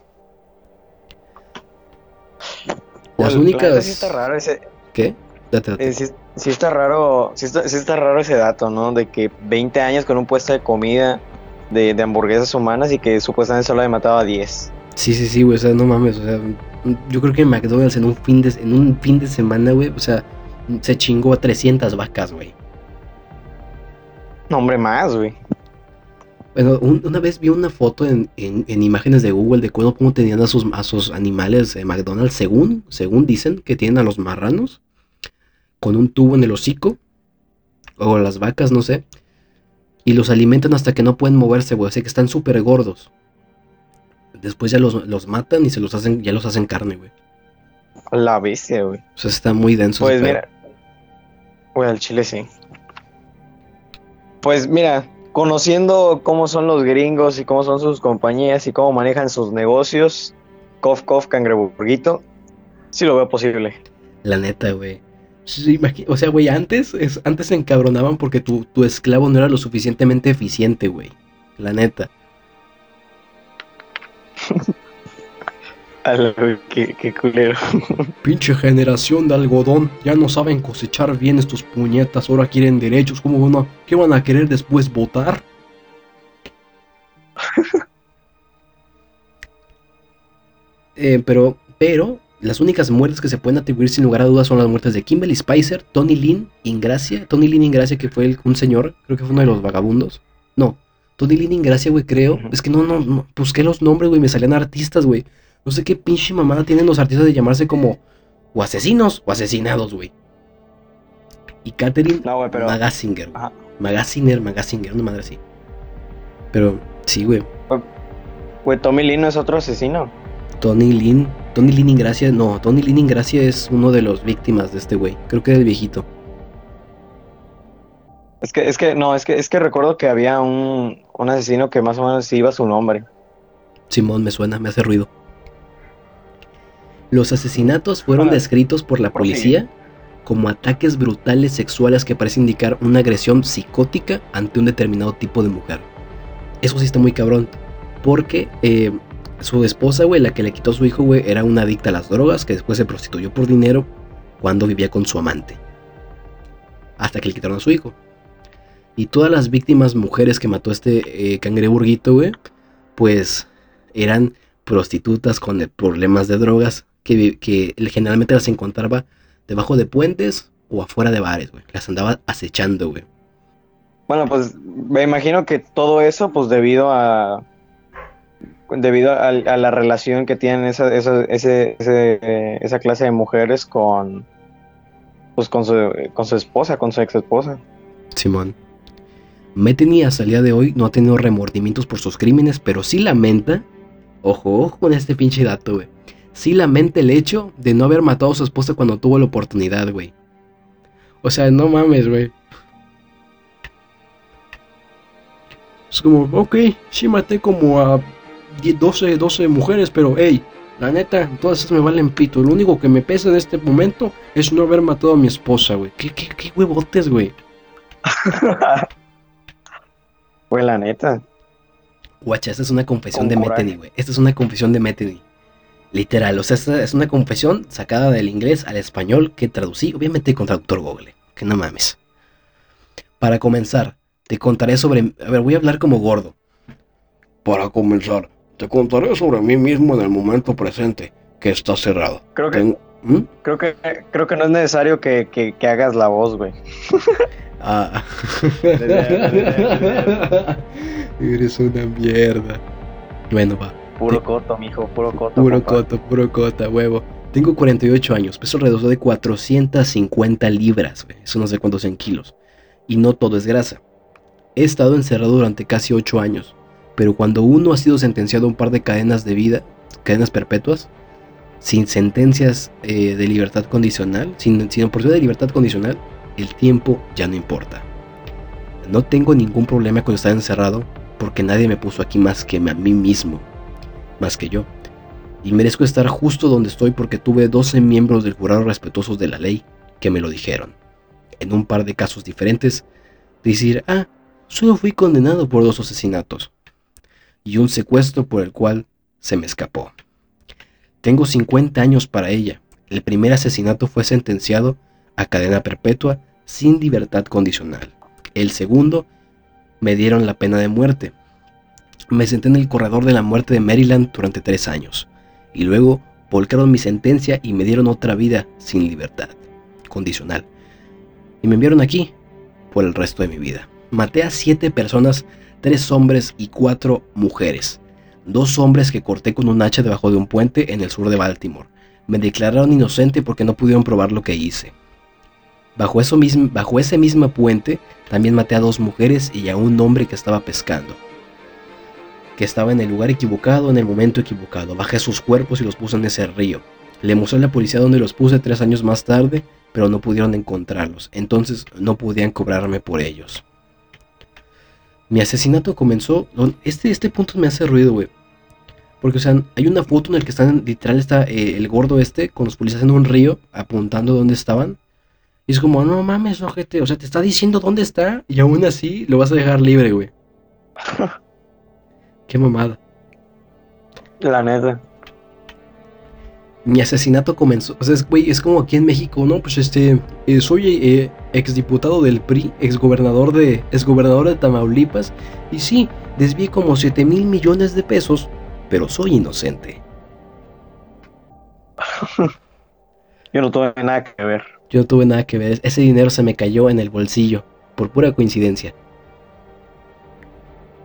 Las únicas. Sí está raro ese. ¿Qué? Date, date. Eh, sí, está raro, sí está, raro ese dato, ¿no? De que 20 años con un puesto de comida de, de hamburguesas humanas y que supuestamente solo había matado a 10. Sí, sí, sí, güey, o sea, no mames, o sea, yo creo que en McDonald's en un fin de, en un fin de semana, güey, o sea, se chingó a 300 vacas, güey. No, hombre, más, güey. Bueno, una vez vi una foto en, imágenes de Google de cómo, cómo tenían a sus, a sus animales de McDonald's, según, según dicen que tienen a los marranos, con un tubo en el hocico, o las vacas, no sé, y los alimentan hasta que no pueden moverse, güey, sea que están súper gordos. Después ya los, los, matan y se los hacen, ya los hacen carne, güey. La bestia, güey. O sea, está muy denso. Pues mira, Güey, al chile sí. Pues mira, conociendo cómo son los gringos y cómo son sus compañías y cómo manejan sus negocios, cof, cof, cangreburguito, sí lo veo posible. La neta, güey. o sea, güey, antes, es, antes se encabronaban porque tu, tu esclavo no era lo suficientemente eficiente, güey. La neta. qué, culero. Pinche generación de algodón. Ya no saben cosechar bien estos puñetas. Ahora quieren derechos. ¿Cómo van a, ¿Qué van a querer después votar? Eh, pero, pero, las únicas muertes que se pueden atribuir sin lugar a dudas son las muertes de Kimberly Spicer, Tony Lynn, Ingracia. Tony Lynn Ingracia, que fue un señor, creo que fue uno de los vagabundos. No, Tony Lynn Ingracia, güey, creo. Es que no, no, no, busqué los nombres, güey, me salían artistas, güey. No sé qué pinche mamada tienen los artistas de llamarse como o asesinos o asesinados, güey. Y Catherine no, güey, pero... Magasinger. Magasinger, Magasinger, una madre así. Pero sí, güey. Güey, Tommy Lynn no es otro asesino. Tony Lynn, Tony Lynn Ingracia, no, Tony Lynn Ingracia es uno de los víctimas de este güey. Creo que es el viejito. Es que, es que, no, es que, es que recuerdo que había un, un asesino que más o menos iba su nombre. Simón, me suena, me hace ruido. Los asesinatos fueron descritos por la policía como ataques brutales sexuales que parecen indicar una agresión psicótica ante un determinado tipo de mujer. Eso sí está muy cabrón, porque eh, Su esposa, güey, la que le quitó a su hijo, güey, era una adicta a las drogas que después se prostituyó por dinero cuando vivía con su amante. Hasta que le quitaron a su hijo. Y todas las víctimas mujeres que mató este eh, cangreburguito, güey, pues eran prostitutas con problemas de drogas que, que generalmente las encontraba debajo de puentes o afuera de bares, güey. Las andaba acechando, güey. Bueno, pues me imagino que todo eso, pues debido a debido a, la relación que tienen esa, esa, esa clase de mujeres con pues con su, con su esposa, con su ex esposa. Simón. Metheny hasta el día de hoy no ha tenido remordimientos por sus crímenes, pero sí lamenta, ojo, ojo con este pinche dato, güey. Sí lamenta el hecho de no haber matado a su esposa cuando tuvo la oportunidad, güey. O sea, no mames, güey. Es como, ok, sí maté como a 12, 12 mujeres, pero hey, la neta, todas esas me valen pito. Lo único que me pesa en este momento es no haber matado a mi esposa, güey. ¿Qué, qué, qué huevotes, güey? Güey, la neta. Guacha, esta es una confesión de Metheny, güey. Esta es una confesión de Metheny. Literal, o sea, esta es una confesión sacada del inglés al español que traducí, obviamente con traductor Google. Que no mames. Para comenzar, te contaré sobre... A ver, voy a hablar como gordo. Para comenzar, te contaré sobre mí mismo en el momento presente, que está cerrado. Creo que... ¿Mm? Creo que, creo que no es necesario que, que, que hagas la voz, güey. Ah. Eres una mierda. Bueno, va. Puro coto, mijo, puro coto. Puro coto, puro cota, huevo. Tengo 48 años, peso alrededor de 450 libras, eso no sé cuántos en kilos. Y no todo es grasa. He estado encerrado durante casi 8 años, pero cuando uno ha sido sentenciado a un par de cadenas de vida, cadenas perpetuas, sin sentencias eh, de libertad condicional, sin, sin oportunidad de libertad condicional, el tiempo ya no importa. No tengo ningún problema con estar encerrado porque nadie me puso aquí más que a mí mismo, más que yo. Y merezco estar justo donde estoy porque tuve 12 miembros del jurado respetuosos de la ley que me lo dijeron. En un par de casos diferentes, decir, ah, solo fui condenado por dos asesinatos y un secuestro por el cual se me escapó. Tengo 50 años para ella. El primer asesinato fue sentenciado a cadena perpetua sin libertad condicional. El segundo, me dieron la pena de muerte. Me senté en el corredor de la muerte de Maryland durante tres años, y luego volcaron mi sentencia y me dieron otra vida sin libertad condicional. Y me enviaron aquí por el resto de mi vida. Maté a siete personas, tres hombres y cuatro mujeres. Dos hombres que corté con un hacha debajo de un puente en el sur de Baltimore. Me declararon inocente porque no pudieron probar lo que hice. Bajo, bajo ese mismo puente también maté a dos mujeres y a un hombre que estaba pescando. Que estaba en el lugar equivocado en el momento equivocado. Bajé sus cuerpos y los puse en ese río. Le mostré a la policía donde los puse tres años más tarde, pero no pudieron encontrarlos. Entonces no podían cobrarme por ellos. Mi asesinato comenzó. Este, este punto me hace ruido, güey. Porque, o sea, hay una foto en la que están, literal, está eh, el gordo este con los policías en un río apuntando dónde estaban. Y es como, no mames, ojete, o sea, te está diciendo dónde está y aún así lo vas a dejar libre, güey. Qué mamada. La neta. Mi asesinato comenzó, o sea, es, güey, es como aquí en México, ¿no? Pues este, eh, soy eh, exdiputado del PRI, exgobernador de, exgobernador de Tamaulipas, y sí, desvié como 7 mil millones de pesos, pero soy inocente. Yo no tuve nada que ver. Yo no tuve nada que ver. Ese dinero se me cayó en el bolsillo. Por pura coincidencia.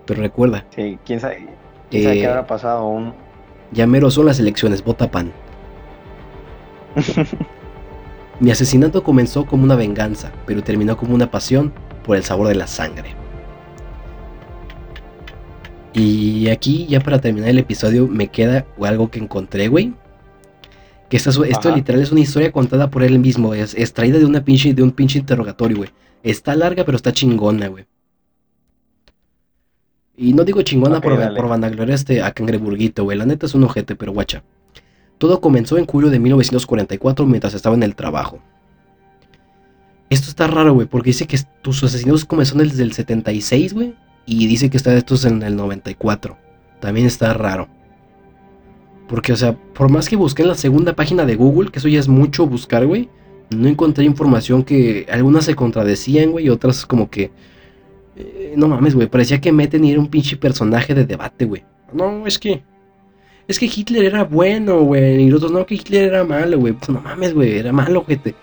Pero recuerda. Sí, quién sabe, quién sabe qué habrá pasado aún. Ya mero son las elecciones, vota pan. Mi asesinato comenzó como una venganza, pero terminó como una pasión por el sabor de la sangre. Y aquí, ya para terminar el episodio, me queda algo que encontré, güey. Que esto literal es una historia contada por él mismo, es extraída de, una pinche, de un pinche interrogatorio, güey. Está larga, pero está chingona, güey. Y no digo chingona por, por vanagloria este a Cangreburguito, güey. La neta es un ojete, pero guacha. Todo comenzó en julio de 1944 mientras estaba en el trabajo. Esto está raro, güey, porque dice que tus asesinatos comenzaron desde el 76, güey. Y dice que está estos en el 94. También está raro. Porque, o sea, por más que busqué en la segunda página de Google, que eso ya es mucho buscar, güey, no encontré información que algunas se contradecían, güey, y otras como que... eh, no mames, güey, parecía que meten y era un pinche personaje de debate, güey. No, es que... Es que Hitler era bueno, güey. Y los otros, no, que Hitler era malo, güey. Pues no mames, güey, era malo, gente.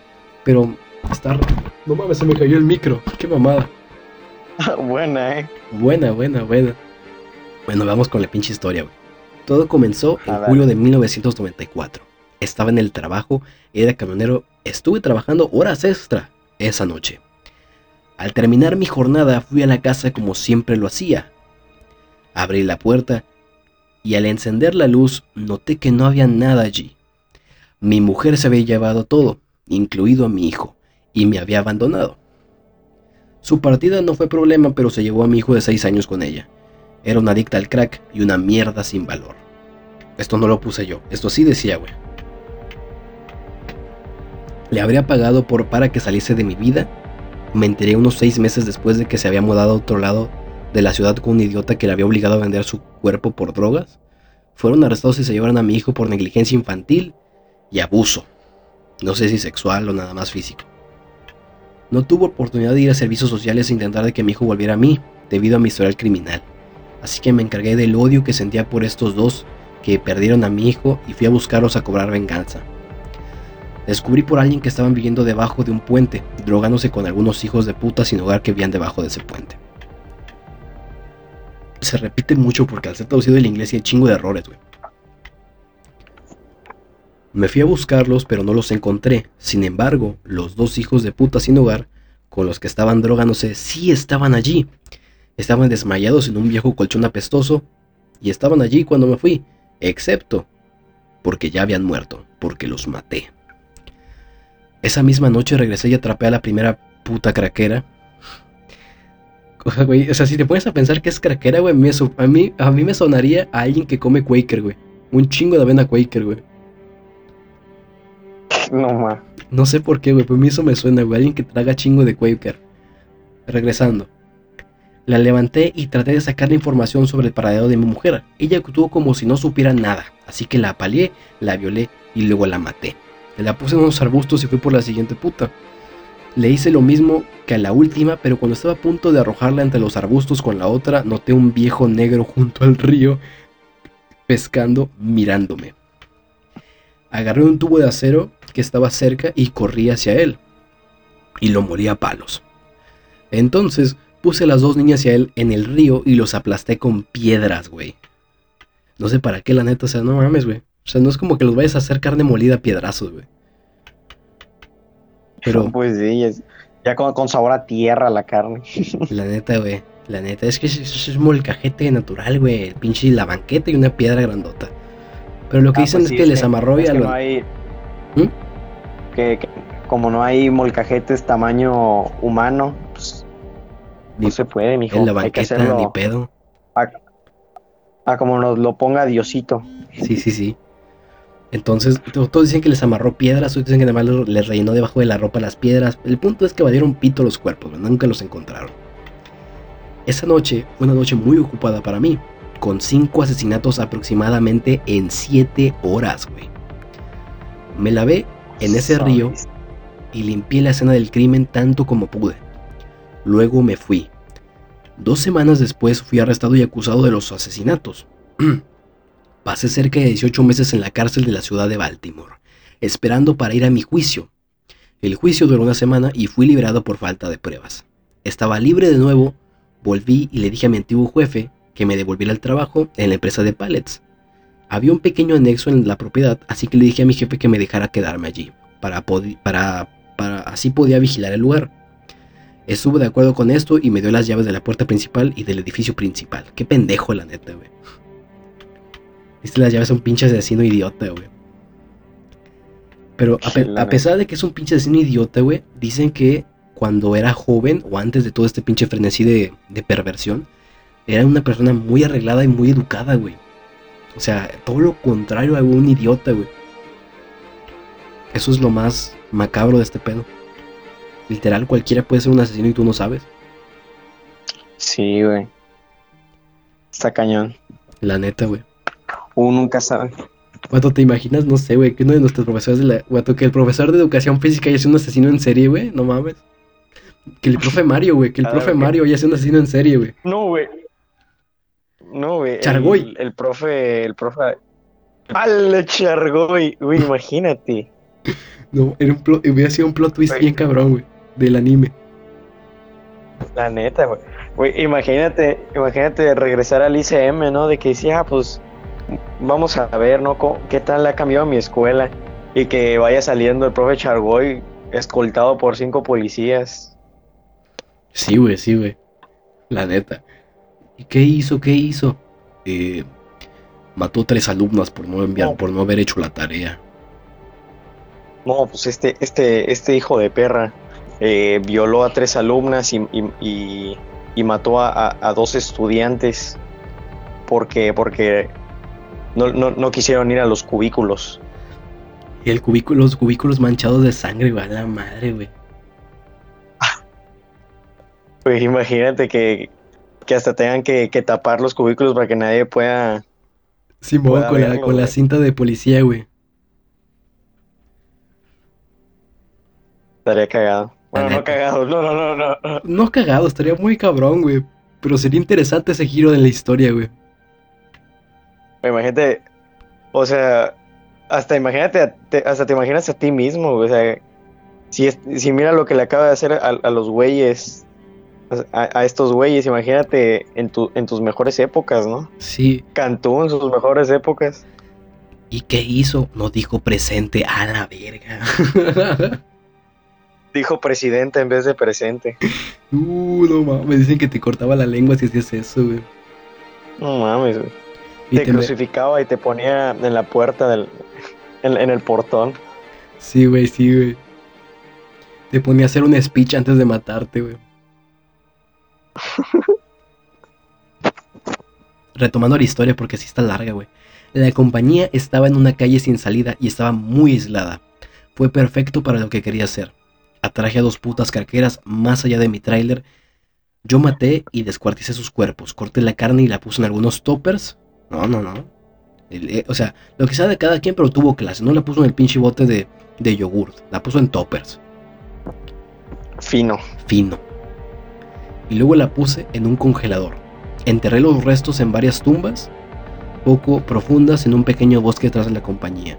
Pero está... No mames, se me cayó el micro. Qué mamada. Buena, eh. Buena, buena, buena. Bueno, vamos con la pinche historia, güey. Todo comenzó en julio de 1994. Estaba en el trabajo, era camionero, estuve trabajando horas extra esa noche. Al terminar mi jornada fui a la casa como siempre lo hacía. Abrí la puerta y al encender la luz noté que no había nada allí. Mi mujer se había llevado todo, incluido a mi hijo, y me había abandonado. Su partida no fue problema, pero se llevó a mi hijo de 6 años con ella. Era una adicta al crack y una mierda sin valor. Esto no lo puse yo, esto sí decía, güey. Le habría pagado por para que saliese de mi vida. Me enteré unos seis meses después de que se había mudado a otro lado de la ciudad con un idiota que le había obligado a vender su cuerpo por drogas. Fueron arrestados y se llevaron a mi hijo por negligencia infantil y abuso. No sé si sexual o nada más físico. No tuve oportunidad de ir a servicios sociales e intentar de que mi hijo volviera a mí, debido a mi historial criminal. Así que me encargué del odio que sentía por estos dos que perdieron a mi hijo y fui a buscarlos a cobrar venganza. Descubrí por alguien que estaban viviendo debajo de un puente, drogándose con algunos hijos de puta sin hogar que vivían debajo de ese puente. Se repite mucho porque al ser traducido del inglés hay chingo de errores, güey. Me fui a buscarlos, pero no los encontré. Sin embargo, los dos hijos de puta sin hogar, con los que estaban drogándose, sí estaban allí. Estaban desmayados en un viejo colchón apestoso, y estaban allí cuando me fui, excepto porque ya habían muerto, porque los maté. Esa misma noche regresé y atrapé a la primera puta craquera. O sea, güey, o sea, si te pones a pensar que es craquera, güey, me a mí, a mí me sonaría a alguien que come Quaker, güey. Un chingo de avena Quaker, güey. No ma. No sé por qué, güey, pero a mí eso me suena, güey. Alguien que traga chingo de Quaker. Regresando. La levanté y traté de sacar la información sobre el paradero de mi mujer. Ella actuó como si no supiera nada, así que la apaleé, la violé y luego la maté. La puse en unos arbustos y fui por la siguiente puta. Le hice lo mismo que a la última, pero cuando estaba a punto de arrojarla entre los arbustos con la otra, noté un viejo negro junto al río, pescando, mirándome. Agarré un tubo de acero que estaba cerca y corrí hacia él. Y lo morí a palos. Entonces puse a las dos niñas hacia él en el río y los aplasté con piedras, güey. No sé para qué, la neta, o sea, no mames, güey. O sea, no es como que los vayas a hacer carne molida a piedrazos, güey. Pero Pues sí, es- ya con, con sabor a tierra la carne. la neta, güey. La neta, es que es, es- es molcajete natural, güey. El pinche la banqueta y una piedra grandota. Pero lo que Ah, dicen pues sí, es que les amarró y a lo- no hay. ¿Mm? Que, que como no hay molcajetes tamaño humano, pues Ni- no se puede, mijo. en la hay que banqueta hacerlo ni pedo. a como nos lo ponga Diosito. Sí, sí, sí. Entonces, to- todos dicen que les amarró piedras, otros dicen que nada más lo- les rellenó debajo de la ropa las piedras. El punto es que valieron pito los cuerpos, nunca los encontraron. Esa noche fue una noche muy ocupada para mí, con cinco asesinatos aproximadamente en siete horas, güey. Me lavé en ese río y limpié la escena del crimen tanto como pude. Luego me fui. Dos semanas después fui arrestado y acusado de los asesinatos. Pasé cerca de 18 meses en la cárcel de la ciudad de Baltimore, esperando para ir a mi juicio. El juicio duró una semana y fui liberado por falta de pruebas. Estaba libre de nuevo, volví y le dije a mi antiguo jefe que me devolviera el trabajo en la empresa de pallets. Había un pequeño anexo en la propiedad, así que le dije a mi jefe que me dejara quedarme allí, para, para, para así podía vigilar el lugar. Estuvo de acuerdo con esto y me dio las llaves de la puerta principal y del edificio principal. Qué pendejo, la neta, güey. Viste, las llaves son pinche asesino idiota, güey. Pero pe- a pesar de que es un pinche asesino idiota, güey, dicen que cuando era joven o antes de todo este pinche frenesí de, de perversión, era una persona muy arreglada y muy educada, güey. O sea, todo lo contrario a un idiota, güey. Eso es lo más macabro de este pedo. Literal, cualquiera puede ser un asesino y tú no sabes. Sí, güey. Está cañón. La neta, güey. Uno nunca sabe. Cuando te imaginas, no sé, güey, que uno de nuestros profesores de la. Guato, que el profesor de educación física haya sido un asesino en serie, güey, no mames. Que el profe Mario, güey, que el profe. Mario haya sido un asesino en serie, güey. No, güey. No, güey. Chargoy. El, profe, el profe. ¡Al Chargoy! Güey, imagínate. No, era un plot, hubiera sido un plot twist bien cabrón, güey, del anime. La neta, güey. Güey, imagínate, imagínate regresar al ICM, ¿no? De que decía, ah, pues vamos a ver, ¿no? ¿Cómo- ¿Qué tal ha cambiado mi escuela? Y que vaya saliendo el profe Chargoy escoltado por cinco policías. Sí, güey, sí, güey. La neta. ¿Y qué hizo? ¿Qué hizo? Eh, mató tres alumnas por no enviar, No. por no haber hecho la tarea. No, pues este, este, este hijo de perra eh, violó a tres alumnas y, y- y- y mató a, a- a dos estudiantes porque, porque no, no- no quisieron ir a los cubículos. Y el cubículo, los cubículos manchados de sangre, güey, a la madre, güey. Pues imagínate que, que hasta tengan que, que tapar los cubículos para que nadie pueda. Simón, Puede con la, con la cinta de policía, güey. Estaría cagado. Bueno, no cagado, no, no, no, no. No cagado, estaría muy cabrón, güey. Pero sería interesante ese giro en la historia, güey. Imagínate, o sea, hasta imagínate, te- hasta te imaginas a ti mismo, o sea, si, es- si mira lo que le acaba de hacer a, a los güeyes, a, a estos güeyes, imagínate en, tu, en tus mejores épocas, ¿no? Sí. Cantú en sus mejores épocas. ¿Y qué hizo? No dijo presente a la verga. Dijo presidente en vez de presente. uh, no mames, dicen que te cortaba la lengua si hacías eso, güey. No mames, güey. Y Te te me- crucificaba y te ponía en la puerta del, en, en el portón. Sí, güey, sí, güey. Te ponía a hacer un speech antes de matarte, güey. Retomando la historia porque sí está larga, güey. La compañía estaba en una calle sin salida y estaba muy aislada. Fue perfecto para lo que quería hacer. Atraje a dos putas carqueras más allá de mi tráiler. Yo maté y descuarticé sus cuerpos. Corté la carne y la puse en algunos toppers. No, no, no. El- eh, o sea, lo que sea de cada quien, pero tuvo clase. No la puso en el pinche bote de, de yogurt. La puso en toppers. Fino. Fino. Y luego la puse en un congelador. Enterré los restos en varias tumbas, poco profundas, en un pequeño bosque detrás de la compañía.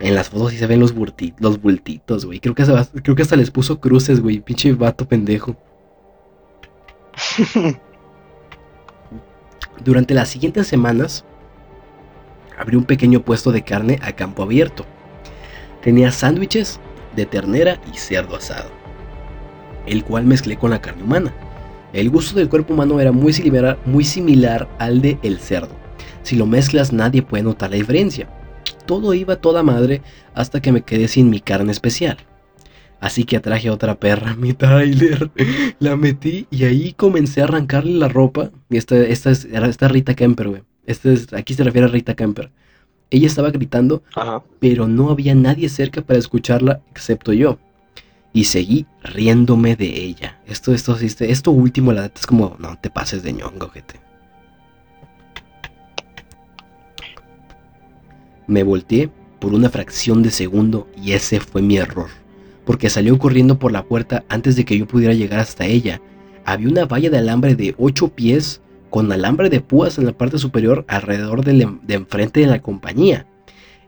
En las fotos sí se ven los, los bultitos, güey. Creo, que hasta- creo que hasta les puso cruces, güey. Pinche vato pendejo. Durante las siguientes semanas, abrí un pequeño puesto de carne a campo abierto. Tenía sándwiches de ternera y cerdo asado, el cual mezclé con la carne humana. El gusto del cuerpo humano era muy similar, muy similar al de el cerdo. Si lo mezclas nadie puede notar la diferencia. Todo iba toda madre hasta que me quedé sin mi carne especial. Así que atraje a otra perra mi trailer, la metí y ahí comencé a arrancarle la ropa. Y esta, esta es esta Rita Kemper, güey. Este es- aquí se refiere a Rita Kemper. Ella estaba gritando Ajá. pero no había nadie cerca para escucharla excepto yo. Y seguí riéndome de ella. Esto, esto, esto, esto último, la neta es como, no te pases de ñongo, gente. Me volteé por una fracción de segundo y ese fue mi error. Porque salió corriendo por la puerta antes de que yo pudiera llegar hasta ella. Había una valla de alambre de 8 pies con alambre de púas en la parte superior alrededor em- de enfrente de la compañía.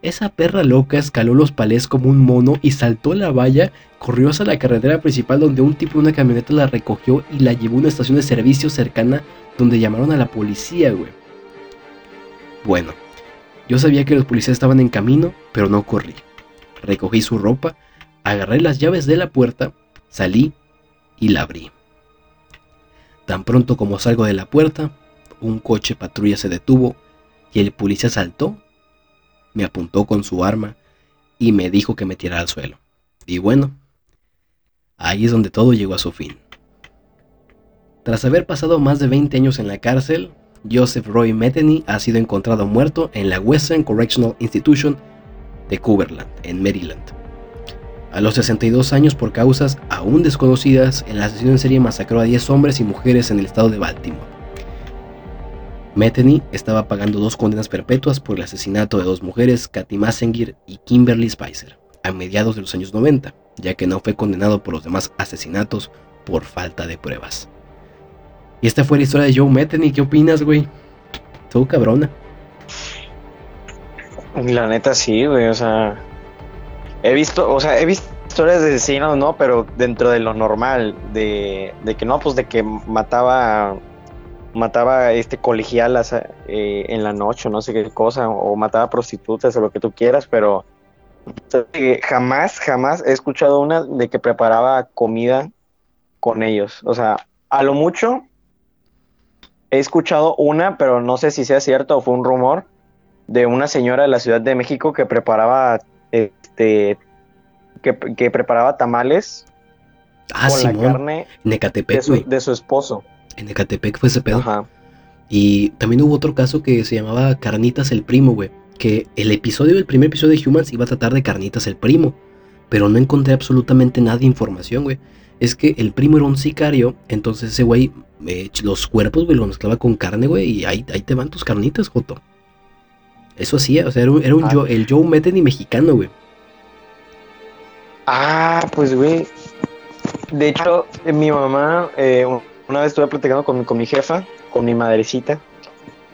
Esa perra loca escaló los palés como un mono y saltó la valla, corrió hacia la carretera principal donde un tipo de una camioneta la recogió y la llevó a una estación de servicio cercana donde llamaron a la policía, güey. Bueno, yo sabía que los policías estaban en camino, pero no corrí. Recogí su ropa, agarré las llaves de la puerta, salí y la abrí. Tan pronto como salgo de la puerta, un coche patrulla se detuvo y el policía saltó me apuntó con su arma y me dijo que me tirara al suelo. Y bueno, ahí es donde todo llegó a su fin. Tras haber pasado más de 20 años en la cárcel, Joseph Roy Metheny ha sido encontrado muerto en la Western Correctional Institution de Cumberland, en Maryland. A los 62 años por causas aún desconocidas, el asesino en serie masacró a 10 hombres y mujeres en el estado de Baltimore. Metheny estaba pagando dos condenas perpetuas por el asesinato de dos mujeres, Katy Massengill y Kimberly Spicer, a mediados de los años 90, ya que no fue condenado por los demás asesinatos por falta de pruebas. Y esta fue la historia de Joe Metheny. ¿Qué opinas, güey? Todo cabrona. La neta sí, güey, o sea, he visto, o sea, he visto historias de asesinos, ¿no? Pero dentro de lo normal, de, de que no, pues de que mataba mataba este colegialas eh, en la noche, no sé qué cosa, o mataba prostitutas o lo que tú quieras, pero jamás, jamás he escuchado una de que preparaba comida con ellos. O sea, a lo mucho he escuchado una, pero no sé si sea cierto o fue un rumor, de una señora de la Ciudad de México que preparaba, este, que, preparaba tamales ah, con la carne de, su, de su esposo. En Ecatepec fue ese pedo. Ajá. Y también hubo otro caso que se llamaba Carnitas el Primo, güey. Que el episodio, el primer episodio de Humans iba a tratar de Carnitas el Primo. Pero no encontré absolutamente nada de información, güey. Es que el primo era un sicario, entonces ese güey, eh, los cuerpos, güey, los mezclaba con carne, güey, y ahí, ahí te van tus carnitas, Joto. Eso hacía, o sea, era, un, era un ah. el Joe Metheny mexicano, güey. Ah, pues, güey. De hecho, mi mamá, eh, una vez estuve platicando con, con mi jefa, con mi madrecita,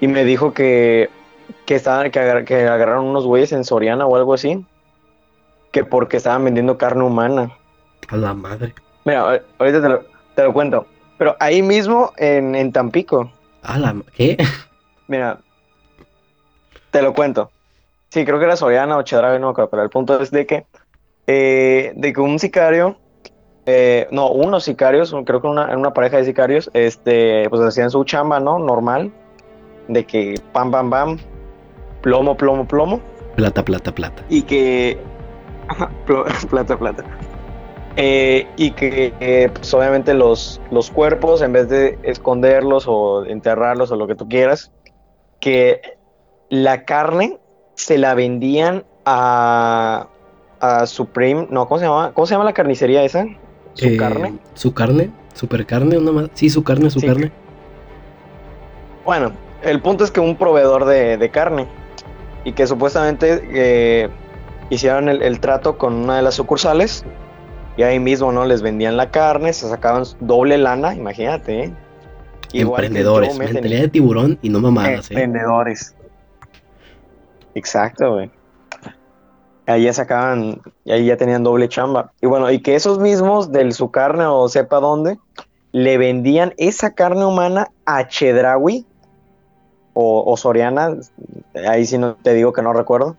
y me dijo que, que, estaban, que, agarraron unos güeyes en Soriana o algo así, que porque estaban vendiendo carne humana. A la madre. Mira, ahorita te lo, te lo cuento. Pero ahí mismo, en, en Tampico. ¿A la qué? Mira, te lo cuento. Sí, creo que era Soriana o Chedraui, no pero el punto es de que, eh, de que un sicario eh, no, unos sicarios, creo que una, una pareja de sicarios, este, pues hacían su chamba, ¿no? Normal, de que pam, pam, pam, plomo, plomo, plomo. Plata, plata, plata. Y que, plata, plata. Eh, y que eh, pues obviamente los, los cuerpos, en vez de esconderlos o enterrarlos o lo que tú quieras, que la carne se la vendían a, a Supreme, no, ¿cómo se llama? ¿Cómo se llama la carnicería esa? ¿Su eh, carne? ¿Su carne? ¿Super carne? Una más? Sí, su carne, su carne. Bueno, el punto es que un proveedor de, carne y que supuestamente eh, hicieron el, trato con una de las sucursales y ahí mismo no les vendían la carne, se sacaban doble lana, imagínate. ¿eh? Emprendedores, mentalidad de tiburón y no mamadas. ¿eh? Emprendedores. Exacto, güey ahí ya sacaban, ahí ya tenían doble chamba. Y bueno, y que esos mismos del su carne o sepa dónde, le vendían esa carne humana a Chedrawi o, Soriana, ahí sí no te digo que no recuerdo.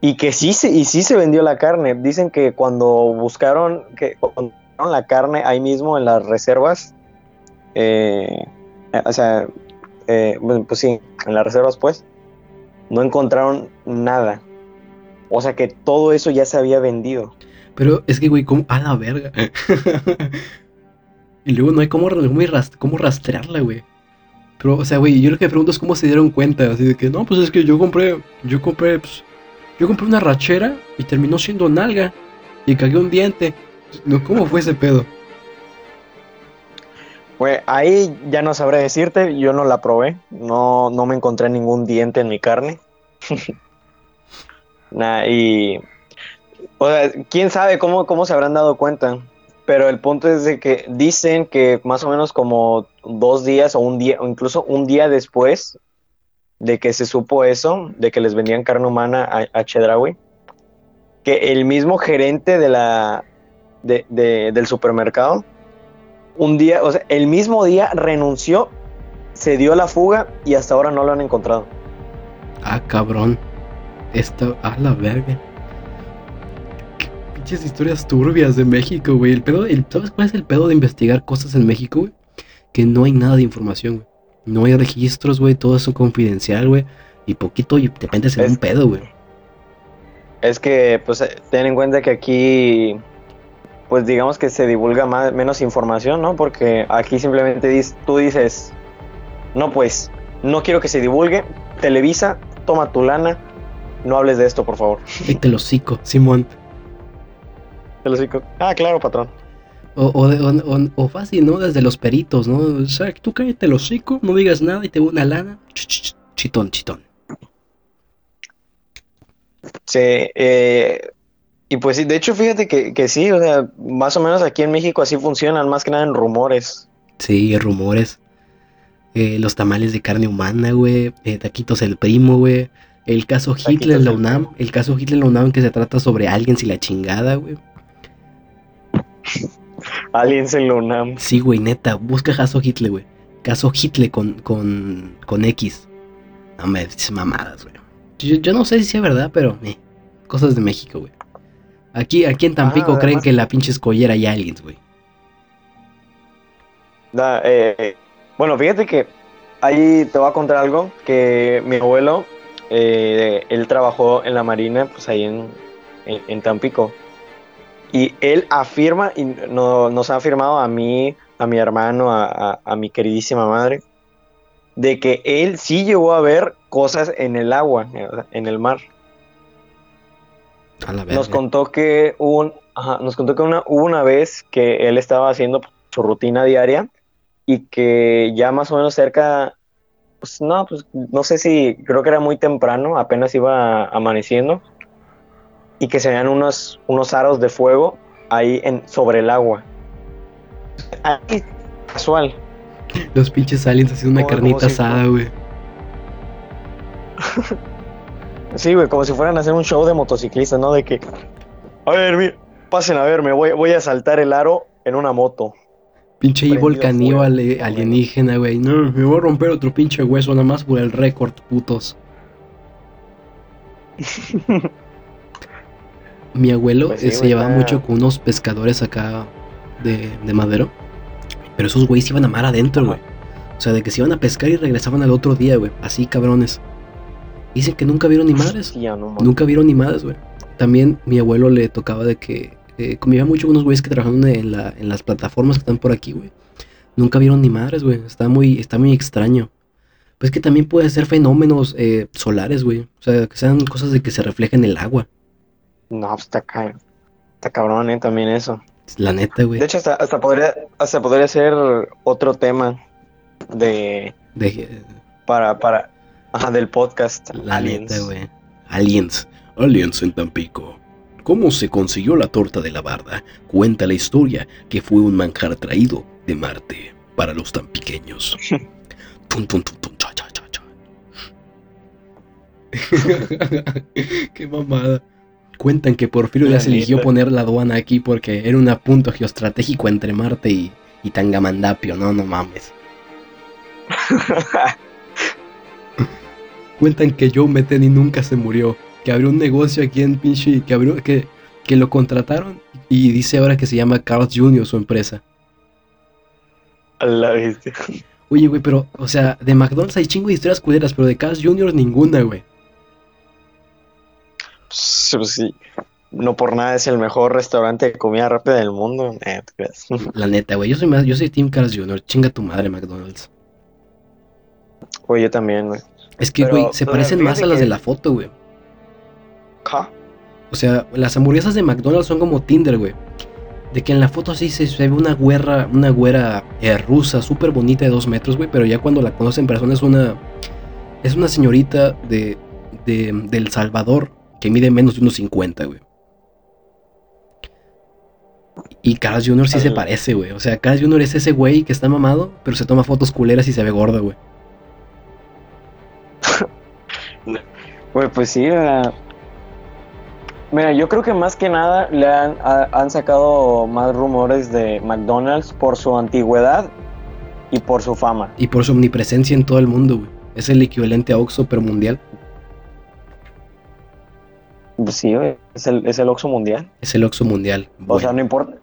Y que sí se, y sí se vendió la carne. Dicen que cuando buscaron, que la carne ahí mismo en las reservas, eh, o sea, eh, pues sí, en las reservas pues, no encontraron nada o sea que todo eso ya se había vendido. Pero es que, güey, ¿cómo? A la verga. y luego no hay cómo, cómo rastrearla, güey. Pero, o sea, güey, yo lo que me pregunto es cómo se dieron cuenta. Así de que, no, pues es que yo compré, yo compré, pues, yo compré una rachera y terminó siendo nalga. Y cagué un diente. No, ¿Cómo fue ese pedo? Güey, ahí ya no sabré decirte, yo no la probé. No, no me encontré ningún diente en mi carne. Nah, y. O sea, quién sabe cómo, cómo se habrán dado cuenta. Pero el punto es de que dicen que más o menos como dos días o un día, o incluso un día después de que se supo eso, de que les vendían carne humana a, a que el mismo gerente de la, de, del supermercado, un día, o sea, el mismo día renunció, se dio la fuga y hasta ahora no lo han encontrado. Ah, cabrón. Esto, a la verga. Qué pinches historias turbias de México, güey. El pedo, el, ¿sabes cuál es el pedo de investigar cosas en México, güey? Que no hay nada de información, güey. No hay registros, güey. Todo eso confidencial, güey. Y poquito y te metes en un pedo, güey. Es que, pues, eh, ten en cuenta que aquí, pues, digamos que se divulga más, menos información, ¿no? Porque aquí simplemente tú dices, no, pues, no quiero que se divulgue. Televisa, toma tu lana, no hables de esto, por favor. Y te lo cico, Simón. Te lo cico. Ah, claro, patrón. O, o, o- o fácil, ¿no? Desde los peritos, ¿no? O sea, tú cállate el hocico, no digas nada y te voy una lana. Ch, ch, ch, Chitón, chitón. Sí, eh, y pues sí, de hecho, fíjate que, que sí, o sea, más o menos aquí en México así funcionan, más que nada en rumores. Sí, rumores. Eh, los tamales de carne humana, güey. eh, taquitos el primo, güey. El caso Hitler en la el UNAM. El caso Hitler en la UNAM que se trata sobre aliens y la chingada, güey. Aliens en la UNAM. Sí, güey, neta. Busca caso Hitler, güey. Caso Hitler con, con, con X. No me mamadas, güey. Yo, yo no sé si sea verdad, pero eh, cosas de México, güey. Aquí, aquí en Tampico Ah, creen además- que la pinche escollera hay aliens, güey. Da, eh, bueno, fíjate que ahí te voy a contar algo, que mi abuelo, eh, él trabajó en la marina, pues ahí en, en, en Tampico. Y él afirma, y no, nos ha afirmado a mí, a mi hermano, a, a- a mi queridísima madre, de que él sí llegó a ver cosas en el agua, eh, en el mar. A la Nos contó que un- ajá, nos contó que una, hubo una vez que él estaba haciendo su rutina diaria y que ya más o menos cerca, pues no, pues no sé si, creo que era muy temprano, apenas iba amaneciendo y que se veían unos, unos aros de fuego ahí en, sobre el agua. Ahí, casual. Los pinches aliens haciendo una Como- carnita como si asada, güey. Sí, güey, como si fueran a hacer un show de motociclistas, ¿no? De que, a ver, mira, pasen a verme, voy, voy a saltar el aro en una moto. Pinche Evil caníbal eh, alienígena, güey. No, me voy a romper otro pinche hueso nada más por el récord, putos. Mi abuelo Pues sí, eh, se llevaba mucho con unos pescadores acá de, de madero. Pero esos güeyes se iban a mar adentro, güey. O sea, de que se iban a pescar y regresaban al otro día, güey. Así, cabrones. Dicen que nunca vieron ni madres. No. Nunca vieron ni madres, güey. También mi abuelo le tocaba de que eh, convivía mucho con unos güeyes que trabajaban en, la, en las plataformas que están por aquí, güey. Nunca vieron ni madres, güey. Está muy, está muy extraño. Pues que también puede ser fenómenos eh, solares, güey. O sea, que sean cosas de que se reflejen en el agua. No, pues está, ca- está cabrón, ¿eh? También eso. La neta, güey. De hecho, hasta, hasta, podría, hasta podría ser otro tema de De- para, para ajá, del podcast la Aliens. neta, güey. Aliens. Aliens en Tampico. ¿Cómo se consiguió la torta de la barda? Cuenta la historia que fue un manjar traído de Marte para los tampiqueños. Tun, tun, tun, tun, cha, cha, cha, cha. Qué mamada. Cuentan que Porfirio ya se eligió poner la aduana aquí porque era un punto geoestratégico entre Marte y, y Tangamandapio. No, no mames. Cuentan que Joe Meteni nunca se murió. Que abrió un negocio aquí en pinche. Que abrió. Que, que lo contrataron. Y dice ahora que se llama Carl Jr. su empresa. A la bestia. Oye, güey, pero, o sea, de McDonald's hay chingo de historias culeras, pero de Carl Jr. ninguna, güey. Pues, pues sí. No por nada es el mejor restaurante de comida rápida del mundo. Eh. La neta, güey. Yo soy más, yo soy Team Carl Jr. Chinga tu madre, McDonald's. Oye, yo también, güey. Es que, güey, se parecen más a las que- de la foto, güey. Ja. O sea, las hamburguesas de McDonald's son como Tinder, güey. De que en la foto así se, se ve una güera, una güera eh, rusa, súper bonita de dos metros, güey. Pero ya cuando la conocen en persona es una. Es una señorita de, de, de El Salvador que mide menos de unos 50, güey. Y Carl Jr. sí se parece, güey. O sea, Carl Jr. es ese güey que está mamado, pero se toma fotos culeras y se ve gorda, güey. Güey, pues sí. eh, Mira, yo creo que más que nada le han, ha- han sacado más rumores de McDonald's por su antigüedad y por su fama. Y por su omnipresencia en todo el mundo, güey. Es el equivalente a Oxxo, pero mundial. Pues sí, güey, es el, es el Oxxo mundial. Es el Oxxo mundial. O Bueno. sea, no importa.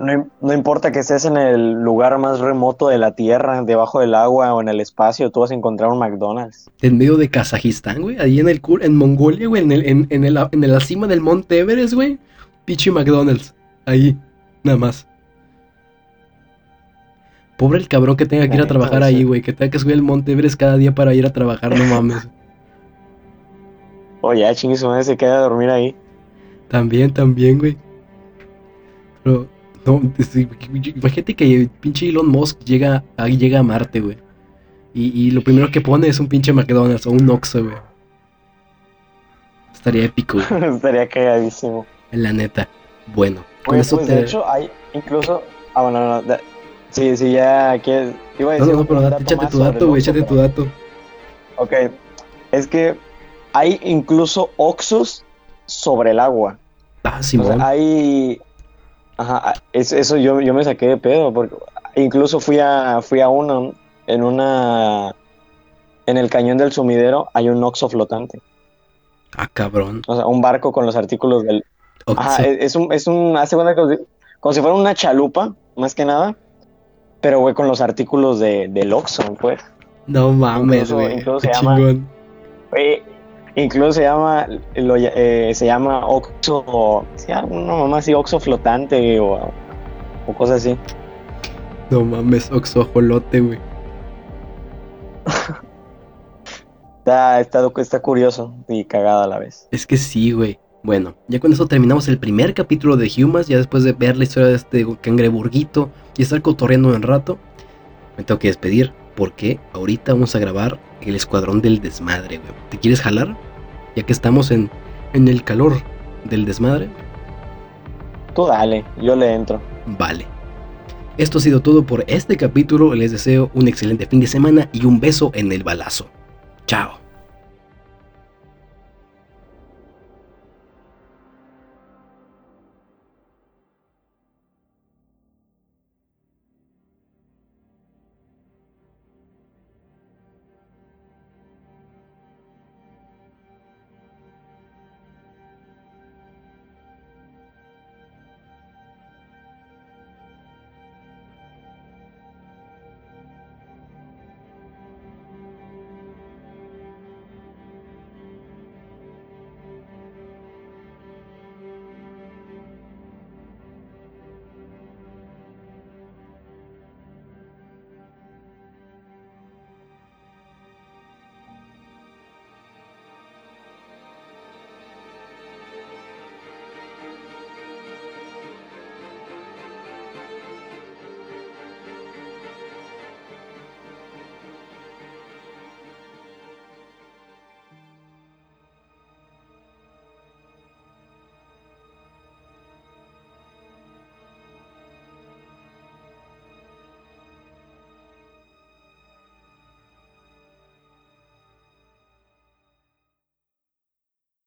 No, no importa que estés en el lugar más remoto de la Tierra, debajo del agua o en el espacio, tú vas a encontrar un McDonald's. en medio de Kazajistán, güey, ahí en el cul- en Mongolia, güey, en el, en, en el- en la cima del Monte Everest, güey. Pichi McDonald's. Ahí, nada más. Pobre el cabrón que tenga que ir a trabajar ahí, güey. Que tenga que subir el Monte Everest cada día para ir a trabajar, no mames. Oye, ya chingue su madre se queda a dormir ahí. También, también, güey. Pero No, sí, imagínate que pinche Elon Musk llega, ahí llega a Marte, güey. Y, y lo primero que pone es un pinche McDonald's o un Oxxo, güey. Estaría épico, güey. Estaría cagadísimo. La neta. Bueno, con Oye, eso pues te... de hecho hay incluso... Ah, bueno, no, no. da- Sí, sí, ya quieres... Iba a No, decir no, pero date, échate tu dato, el güey, échate tu dato. Ok, es que hay incluso Oxxos sobre el agua. Ah, O Simón. sea, hay... Ajá, es- eso yo, yo me saqué de pedo, porque incluso fui a, fui a uno, en una... En el cañón del sumidero hay un Oxxo flotante. Ah, cabrón. O sea, un barco con los artículos del... Oxxo. Ajá, es, es un, es un, hace cuenta como, como si fuera una chalupa, más que nada, pero güey, con los artículos de, del Oxxo, pues. no mames, güey. incluso se llama-. Güey, incluso se llama, lo eh, se llama Oxxo, se llama una mamá así, Oxxo flotante o, o cosas así. No mames, Oxxo ajolote, güey. Está, está, está curioso y cagada a la vez. Es que sí, güey. Bueno, ya con eso terminamos el primer capítulo de Humas. Ya después de ver la historia de este cangreburguito y estar cotorreando un rato, me tengo que despedir. Porque ahorita vamos a grabar el escuadrón del desmadre, güey. ¿Te quieres jalar? Ya que estamos en, en el calor del desmadre. Tú dale, yo le entro. Vale. Esto ha sido todo por este capítulo. Les deseo un excelente fin de semana y un beso en el balazo. Chao.